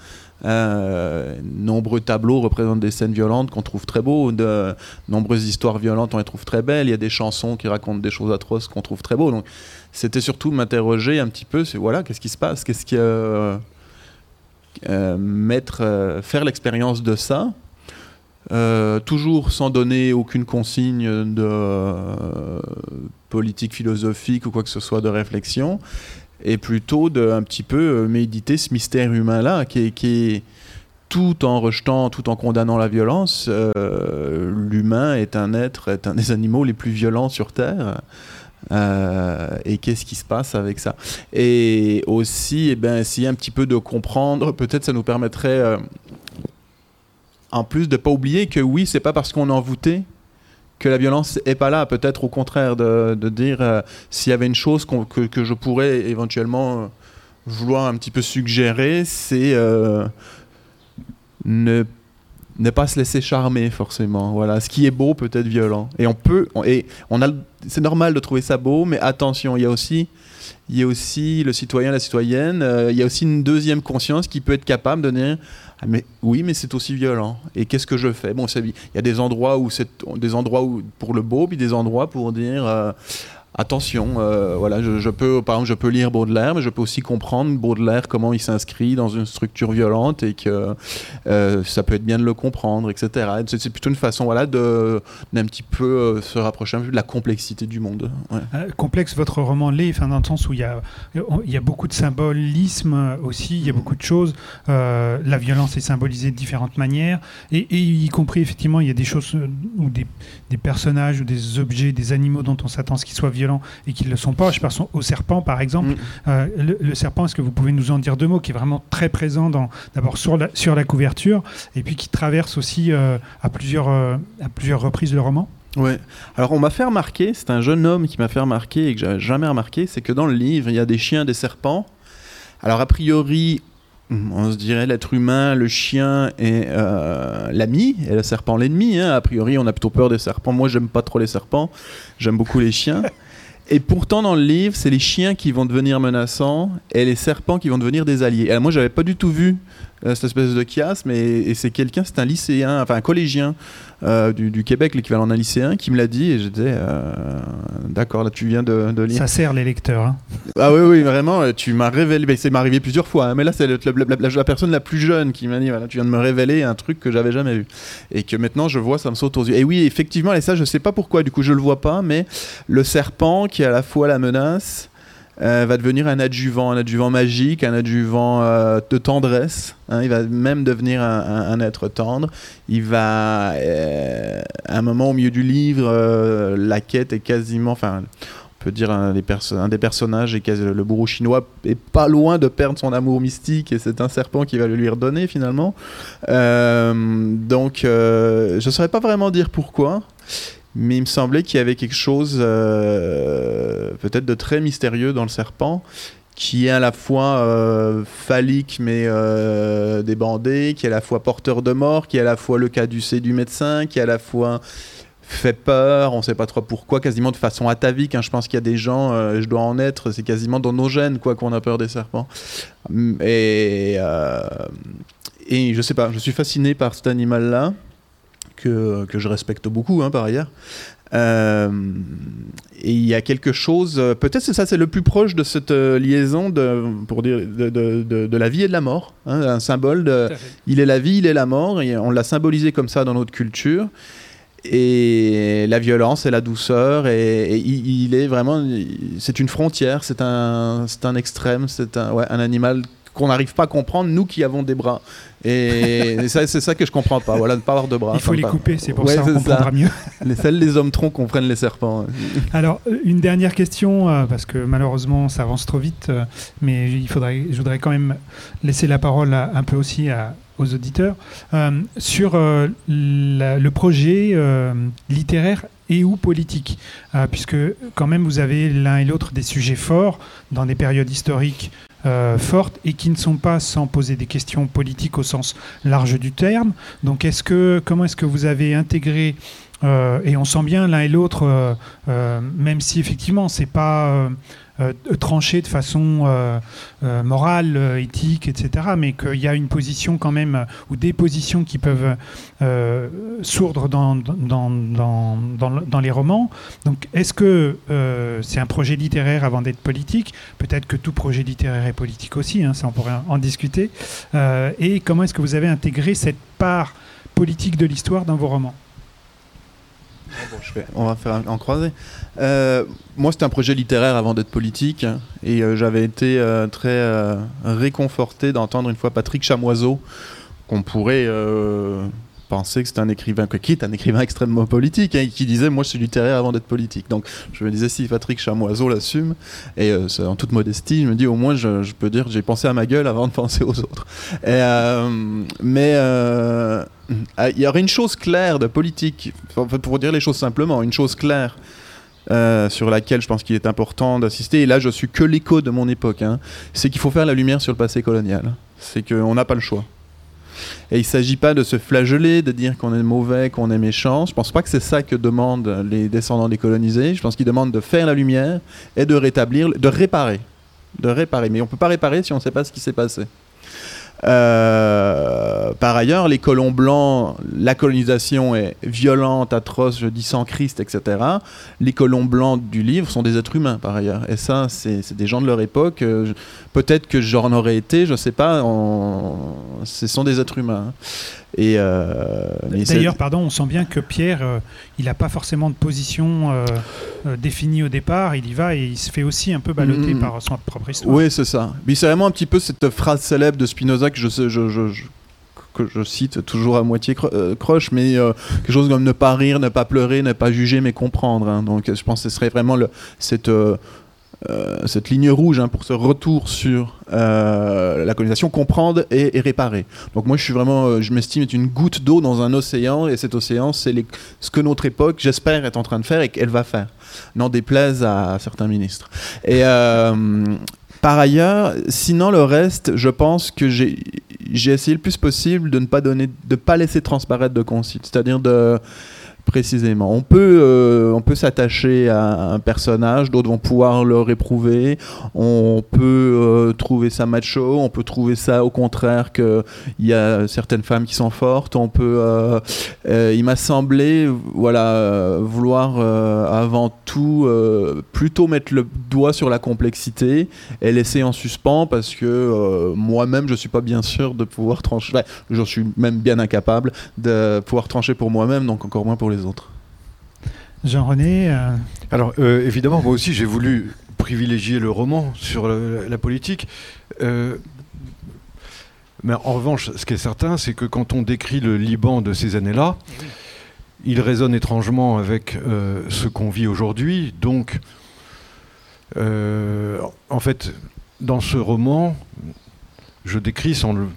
Euh, nombreux tableaux représentent des scènes violentes qu'on trouve très beaux, de nombreuses histoires violentes on les trouve très belles, il y a des chansons qui racontent des choses atroces qu'on trouve très beaux. Donc c'était surtout m'interroger un petit peu, c'est voilà, qu'est-ce qui se passe, qu'est-ce qui euh, euh, mettre, faire l'expérience de ça? Toujours sans donner aucune consigne de politique philosophique ou quoi que ce soit de réflexion, et plutôt de un petit peu euh, méditer ce mystère humain-là, qui est, tout en rejetant, tout en condamnant la violence, euh, l'humain est un être, est un des animaux les plus violents sur Terre. Euh, et qu'est-ce qui se passe avec ça? Et aussi, eh ben, essayer un petit peu de comprendre, peut-être ça nous permettrait, en plus de pas oublier que oui, c'est pas parce qu'on est envoûté que la violence est pas là. Peut-être au contraire de, dire euh, s'il y avait une chose que, je pourrais éventuellement euh, vouloir un petit peu suggérer, c'est euh, ne ne pas se laisser charmer forcément. Voilà, ce qui est beau peut être violent. Et on peut, et on a, c'est normal de trouver ça beau, mais attention, il y a aussi, il y a aussi le citoyen, la citoyenne. il y a aussi une deuxième conscience qui peut être capable de dire, ah, mais oui, mais c'est aussi violent. Et qu'est-ce que je fais? Bon, il y a des endroits où c'est des endroits où pour le beau, puis des endroits pour dire euh, attention, euh, voilà, je, peux, par exemple, je peux lire Baudelaire, mais je peux aussi comprendre Baudelaire comment il s'inscrit dans une structure violente et que euh, ça peut être bien de le comprendre, etc. C'est plutôt une façon, voilà, de d'un petit peu euh, se rapprocher un peu de la complexité du monde. complexe, votre roman l'est, dans le sens où il y a, il y a beaucoup de symbolisme aussi, il y a beaucoup de choses. la violence est symbolisée de différentes manières, et, y compris effectivement, il y a des choses ou des, des personnages ou des objets, des animaux dont on s'attend à ce qu'ils soient violents et qu'ils ne le sont pas. Je pense au serpent, par exemple. Mm. Euh, le, serpent, est-ce que vous pouvez nous en dire deux mots, qui est vraiment très présent d'abord sur la, sur la couverture, et puis qui traverse aussi euh, à, plusieurs, euh, à plusieurs reprises le roman? Ouais. Alors on m'a fait remarquer, c'est un jeune homme qui m'a fait remarquer et que j'avais jamais remarqué, c'est que dans le livre il y a des chiens, des serpents. Alors a priori, on se dirait l'être humain, le chien est l'ami et le serpent l'ennemi. Hein. A priori, on a plutôt peur des serpents. Moi, j'aime pas trop les serpents. J'aime beaucoup les chiens. Et pourtant, dans le livre, c'est les chiens qui vont devenir menaçants et les serpents qui vont devenir des alliés. Alors, moi, j'avais pas du tout vu euh, cette espèce de chiasme et, c'est quelqu'un, c'est un lycéen, enfin un collégien euh, du, Québec, l'équivalent d'un lycéen, qui me l'a dit et je disais, euh, d'accord, là tu viens de, lire. Ça sert les lecteurs. Hein. Ah oui, oui, vraiment, tu m'as révélé, c'est arrivé plusieurs fois, hein, mais là c'est la, personne la plus jeune qui m'a dit, voilà, tu viens de me révéler un truc que j'avais jamais vu et que maintenant je vois, ça me saute aux yeux. Et oui, effectivement, et ça je sais pas pourquoi, du coup je le vois pas, mais le serpent qui est à la fois la menace, euh, va devenir un adjuvant, un adjuvant magique, un adjuvant euh, de tendresse. Hein. il va même devenir un, être tendre. Il va, euh, à un moment au milieu du livre, la quête est quasiment, enfin, on peut dire un des, personnages, le bourreau chinois est pas loin de perdre son amour mystique et c'est un serpent qui va le lui redonner finalement. donc, je ne saurais pas vraiment dire pourquoi mais il me semblait qu'il y avait quelque chose euh, peut-être de très mystérieux dans le serpent qui est à la fois euh, phallique mais euh, débandé, qui est à la fois porteur de mort, qui est à la fois le caducé du médecin, qui est à la fois fait peur, on ne sait pas trop pourquoi, quasiment de façon atavique. Hein. Je pense qu'il y a des gens, je dois en être, c'est quasiment dans nos gènes quoi qu'on a peur des serpents. Et, et je sais pas, je suis fasciné par cet animal-là, que, que, je respecte beaucoup hein, par ailleurs. Euh, et il y a quelque chose, euh, peut-être c'est ça, c'est le plus proche de cette euh, liaison de, pour dire, de, de, de, la vie et de la mort. Hein, un symbole de il est la vie, il est la mort, et on l'a symbolisé comme ça dans notre culture. Et la violence et la douceur, et, il, est vraiment, c'est une frontière, c'est un, c'est un extrême, c'est un, ouais, un animal qu'on n'arrive pas à comprendre, nous qui avons des bras. Et, c'est ça que je comprends pas, voilà, ne pas avoir de bras. Il faut les couper, c'est pour ça qu'on comprendra mieux. les, seuls les hommes troncs comprennent les serpents. Alors, euh, une dernière question, euh, parce que malheureusement ça avance trop vite, euh, mais il faudrait, je voudrais quand même laisser la parole un peu aussi aux auditeurs, sur le projet littéraire et ou politique, puisque quand même vous avez l'un et l'autre des sujets forts dans des périodes historiques euh, fortes et qui ne sont pas sans poser des questions politiques au sens large du terme. Donc, est-ce que, comment est-ce que vous avez intégré euh, et on sent bien l'un et l'autre, euh, même si effectivement c'est pas euh, trancher de façon euh, euh, morale, éthique, etc. Mais qu'il y a une position quand même, ou des positions qui peuvent sourdre dans, dans, dans, dans, les romans. Donc est-ce que c'est un projet littéraire avant d'être politique? Peut-être que tout projet littéraire est politique aussi, hein, ça on pourrait en discuter. et comment est-ce que vous avez intégré cette part politique de l'histoire dans vos romans? On va faire en croisé. Euh, moi, c'était un projet littéraire avant d'être politique. Et euh, j'avais été euh, très réconforté d'entendre une fois Patrick Chamoiseau, qu'on pourrait pensait que c'était un écrivain, qui est un écrivain extrêmement politique, hein, qui disait Moi, je suis littéraire avant d'être politique. Donc, je me disais, si Patrick Chamoiseau l'assume, et euh, en toute modestie, je me dis Au moins, je, peux dire j'ai pensé à ma gueule avant de penser aux autres. Euh, mais euh, il y aurait une chose claire de politique, pour dire les choses simplement, une chose claire. sur laquelle je pense qu'il est important d'assister, et là je suis que l'écho de mon époque, hein, c'est qu'il faut faire la lumière sur le passé colonial. C'est qu'on n'a pas le choix. Et il ne s'agit pas de se flageller, de dire qu'on est mauvais, qu'on est méchant. Je ne pense pas que c'est ça que demandent les descendants des colonisés. Je pense qu'ils demandent de faire la lumière et de rétablir, de réparer. De réparer. Mais on ne peut pas réparer si on ne sait pas ce qui s'est passé. Euh, par ailleurs, les colons blancs, la colonisation est violente, atroce, je dis sans Christ, etc. Les colons blancs du livre sont des êtres humains, par ailleurs. Et ça, c'est des gens de leur époque. Euh, peut-être que j'en aurais été, je ne sais pas. Ce sont des êtres humains. Et euh, D'ailleurs, pardon, on sent bien que Pierre, euh, il n'a pas forcément de position euh, définie au départ. Il y va et il se fait aussi un peu balloter mm-hmm. par son propre histoire. Oui, c'est ça. Mais c'est vraiment un petit peu cette phrase célèbre de Spinoza que je, que je cite toujours à moitié croche, mais quelque chose comme ne pas rire, ne pas pleurer, ne pas juger, mais comprendre. Hein. Donc je pense que ce serait vraiment le, cette euh, cette ligne rouge hein, pour ce retour sur euh, la colonisation, comprendre et, réparer. Donc moi, je suis vraiment, euh, je m'estime être une goutte d'eau dans un océan, et cet océan, c'est ce que notre époque, j'espère, est en train de faire et qu'elle va faire. N'en déplaise à, certains ministres. Et par ailleurs, sinon le reste, je pense que j'ai essayé le plus possible de ne pas donner, de pas laisser transparaître de concept, c'est-à-dire de Précisément. On peut, euh, peut s'attacher à un personnage, d'autres vont pouvoir le réprouver. On peut euh, trouver ça macho, on peut trouver ça au contraire qu'il y a certaines femmes qui sont fortes. On peut, euh, il m'a semblé, voilà, vouloir avant tout plutôt mettre le doigt sur la complexité et laisser en suspens parce que moi-même je suis pas bien sûr de pouvoir trancher. je suis même bien incapable de pouvoir trancher pour moi-même, donc encore moins pour les autres. Jean-René euh, Alors, euh, évidemment, moi aussi, j'ai voulu privilégier le roman sur la politique. Euh, mais en revanche, ce qui est certain, c'est que quand on décrit le Liban de ces années-là, il résonne étrangement avec ce qu'on vit aujourd'hui. Donc, en fait, dans ce roman, je décris sans le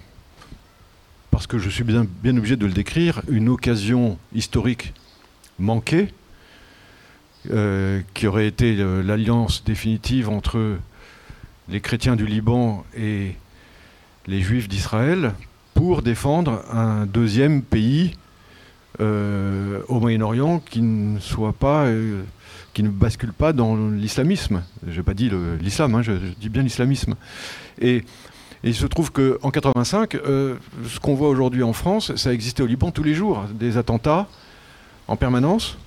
parce que je suis bien, bien obligé de le décrire, une occasion historique manquée, euh, qui aurait été euh, l'alliance définitive entre les chrétiens du Liban et les juifs d'Israël pour défendre un deuxième pays au Moyen-Orient qui ne soit pas qui ne bascule pas dans l'islamisme. Je n'ai pas dit l'islam, hein, je, dis bien l'islamisme. Et, il se trouve qu'en 85, euh, ce qu'on voit aujourd'hui en France, ça existait au Liban tous les jours. Des attentats en permanence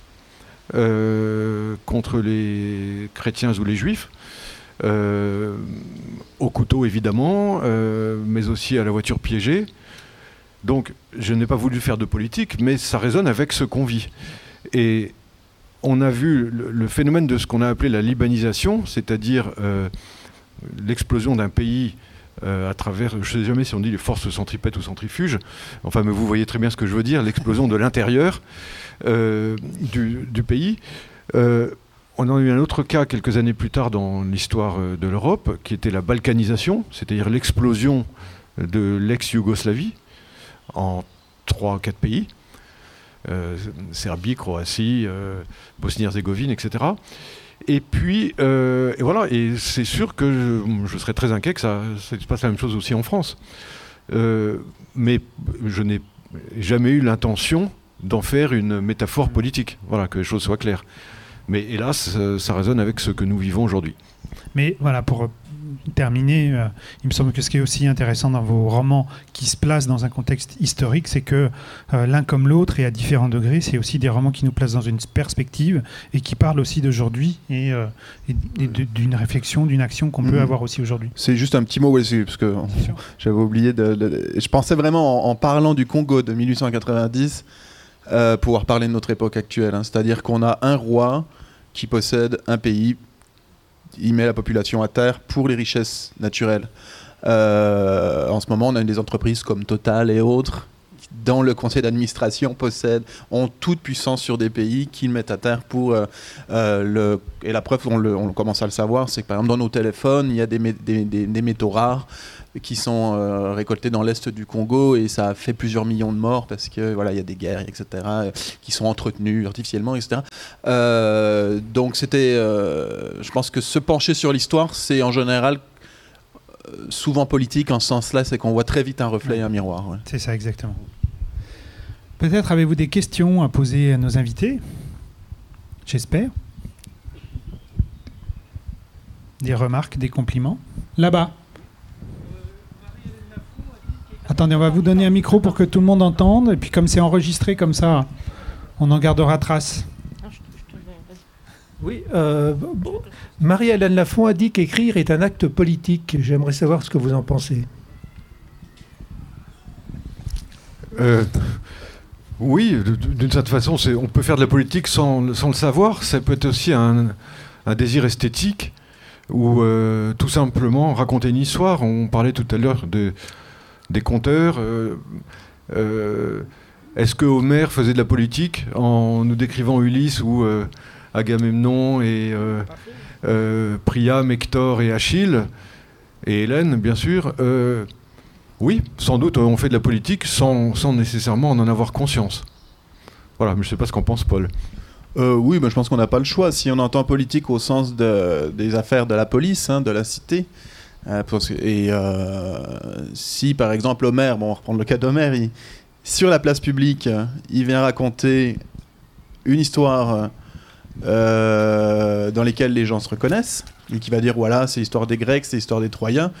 euh, contre les chrétiens ou les juifs. Euh, au couteau évidemment, mais aussi à la voiture piégée. Donc je n'ai pas voulu faire de politique, mais ça résonne avec ce qu'on vit. Et on a vu le, phénomène de ce qu'on a appelé la libanisation, c'est-à-dire euh, l'explosion d'un pays euh, à travers, je ne sais jamais si on dit les forces centripètes ou centrifuges, enfin mais vous voyez très bien ce que je veux dire, l'explosion de l'intérieur euh, du, pays. on a eu un autre cas quelques années plus tard dans l'histoire de l'Europe, qui était la balkanisation, c'est-à-dire l'explosion de l'ex-Yougoslavie en 3-4 pays. Euh, Serbie, Croatie, euh, Bosnie-Herzégovine, etc. Et puis, euh, et voilà, et c'est sûr que je, serais très inquiet que ça, se passe la même chose aussi en France. mais je n'ai jamais eu l'intention d'en faire une métaphore politique. Voilà, que les choses soient claires. Mais hélas, ça résonne avec ce que nous vivons aujourd'hui. Mais voilà, pour terminé, euh, il me semble que ce qui est aussi intéressant dans vos romans qui se placent dans un contexte historique, c'est que euh, l'un comme l'autre et à différents degrés, c'est aussi des romans qui nous placent dans une perspective et qui parlent aussi d'aujourd'hui et, euh, d'une réflexion, d'une action qu'on peut mhm. avoir aussi aujourd'hui. C'est juste un petit mot aussi, parce que j'avais oublié de, Je pensais vraiment en, parlant du Congo de 1890, pouvoir parler de notre époque actuelle. Hein. C'est-à-dire qu'on a un roi qui possède un pays il met la population à terre pour les richesses naturelles. Euh, en ce moment, on a des entreprises comme Total et autres dans le conseil d'administration possèdent, ont toute puissance sur des pays qu'ils mettent à terre pour euh, euh, le... Et la preuve, on, commence à le savoir, c'est que par exemple dans nos téléphones, il y a des métaux rares qui sont euh, récoltés dans l'est du Congo et ça a fait plusieurs millions de morts parce que voilà il y a des guerres etc qui sont entretenues artificiellement etc euh, donc c'était euh, je pense que se pencher sur l'histoire c'est en général souvent politique en ce sens là c'est qu'on voit très vite un reflet et un miroir c'est ça exactement. Peut-être avez-vous des questions à poser à nos invités? J'espère. Des remarques des compliments? Là-bas Attendez, on va vous donner un micro pour que tout le monde entende. Et puis comme c'est enregistré comme ça, on en gardera trace. Oui, euh, Marie-Hélène Lafont a dit qu'écrire est un acte politique. J'aimerais savoir ce que vous en pensez. Euh, oui, d'une certaine façon, on peut faire de la politique sans, le savoir. Ça peut être aussi un, désir esthétique ou euh, tout simplement raconter une histoire. On parlait tout à l'heure de, des conteurs. Euh, euh, est-ce que Homer faisait de la politique en nous décrivant Ulysse ou euh, Agamemnon et Priam, Hector et Achille et Hélène, bien sûr Oui, sans doute on fait de la politique sans, nécessairement en avoir conscience. Voilà, mais je ne sais pas ce qu'en pense Paul. oui, mais je pense qu'on n'a pas le choix. Si on entend politique au sens des affaires de la police, hein, de la cité, euh, et euh, si par exemple Homer, bon on va reprendre le cas d'Homer, sur la place publique, il vient raconter une histoire euh, dans laquelle les gens se reconnaissent, et qui va dire voilà, c'est l'histoire des Grecs, c'est l'histoire des Troyens,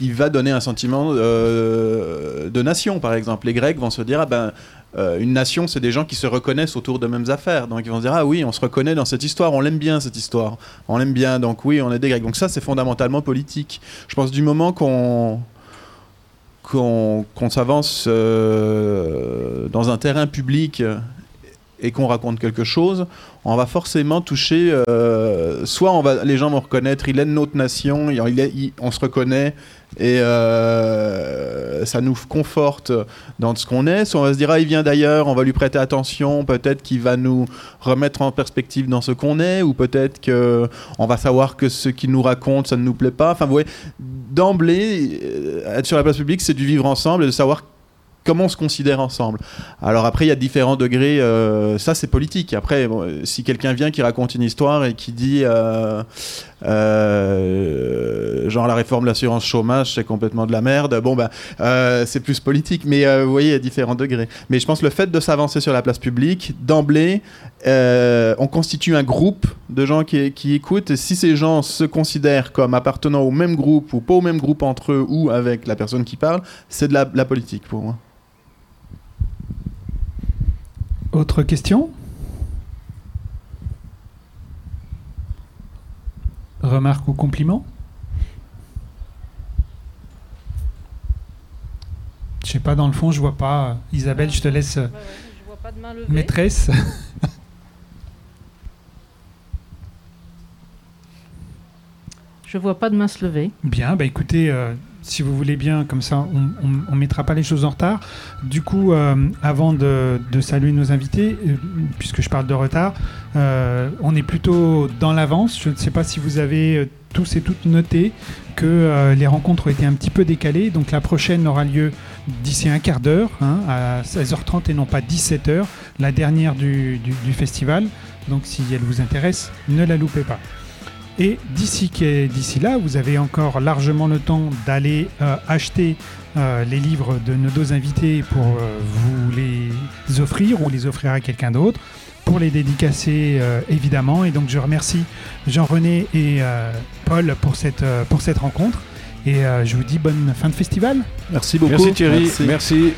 il va donner un sentiment de nation, par exemple. Les Grecs vont se dire ah ben euh, une nation, c'est des gens qui se reconnaissent autour de mêmes affaires. Donc ils vont se dire ah oui, on se reconnaît dans cette histoire, on l'aime bien cette histoire, on l'aime bien. Donc oui, on est des Grecs. Donc ça, c'est fondamentalement politique. Je pense du moment qu'on qu'on s'avance euh, dans un terrain public et qu'on raconte quelque chose, on va forcément toucher. Euh, soit on va, les gens vont reconnaître, il est notre nation, il on se reconnaît et euh, ça nous conforte dans ce qu'on est. Soit on va se dire, ah, il vient d'ailleurs, on va lui prêter attention, peut-être qu'il va nous remettre en perspective dans ce qu'on est, ou peut-être qu'on va savoir que ce qu'il nous raconte, ça ne nous plaît pas. Enfin, vous voyez, d'emblée, euh, être sur la place publique, c'est du vivre ensemble et de savoir comment on se considère ensemble. Alors après, il y a différents degrés. Euh, ça, c'est politique. Après, si quelqu'un vient qui raconte une histoire et qui dit, euh, genre la réforme de l'assurance chômage, c'est complètement de la merde. Bon, ben, c'est plus politique, mais vous voyez, à différents degrés. Mais je pense que le fait de s'avancer sur la place publique, d'emblée, on constitue un groupe de gens qui, écoutent. Et si ces gens se considèrent comme appartenant au même groupe ou pas au même groupe entre eux ou avec la personne qui parle, c'est de la politique pour moi. Autre question? Remarque ou compliment? Je sais pas, dans le fond, je vois pas. Isabelle, je te laisse. Maîtresse. Je vois pas de main se lever. Bien, bah écoutez, euh, si vous voulez bien, comme ça, on ne mettra pas les choses en retard. Du coup, euh, avant de, saluer nos invités, euh, puisque je parle de retard, on est plutôt dans l'avance. Je ne sais pas si vous avez tous et toutes noté que les rencontres ont été un petit peu décalées. Donc la prochaine aura lieu d'ici un quart d'heure, hein, à 16h30 et non pas 17h, la dernière du festival. Donc si elle vous intéresse, ne la loupez pas. Et d'ici d'ici là, vous avez encore largement le temps d'aller euh, acheter euh, les livres de nos deux invités pour euh, vous les offrir ou les offrir à quelqu'un d'autre, pour les dédicacer évidemment. Et donc je remercie Jean-René et Paul pour cette, pour cette rencontre. Et je vous dis bonne fin de festival. Merci beaucoup. Merci Thierry. Merci.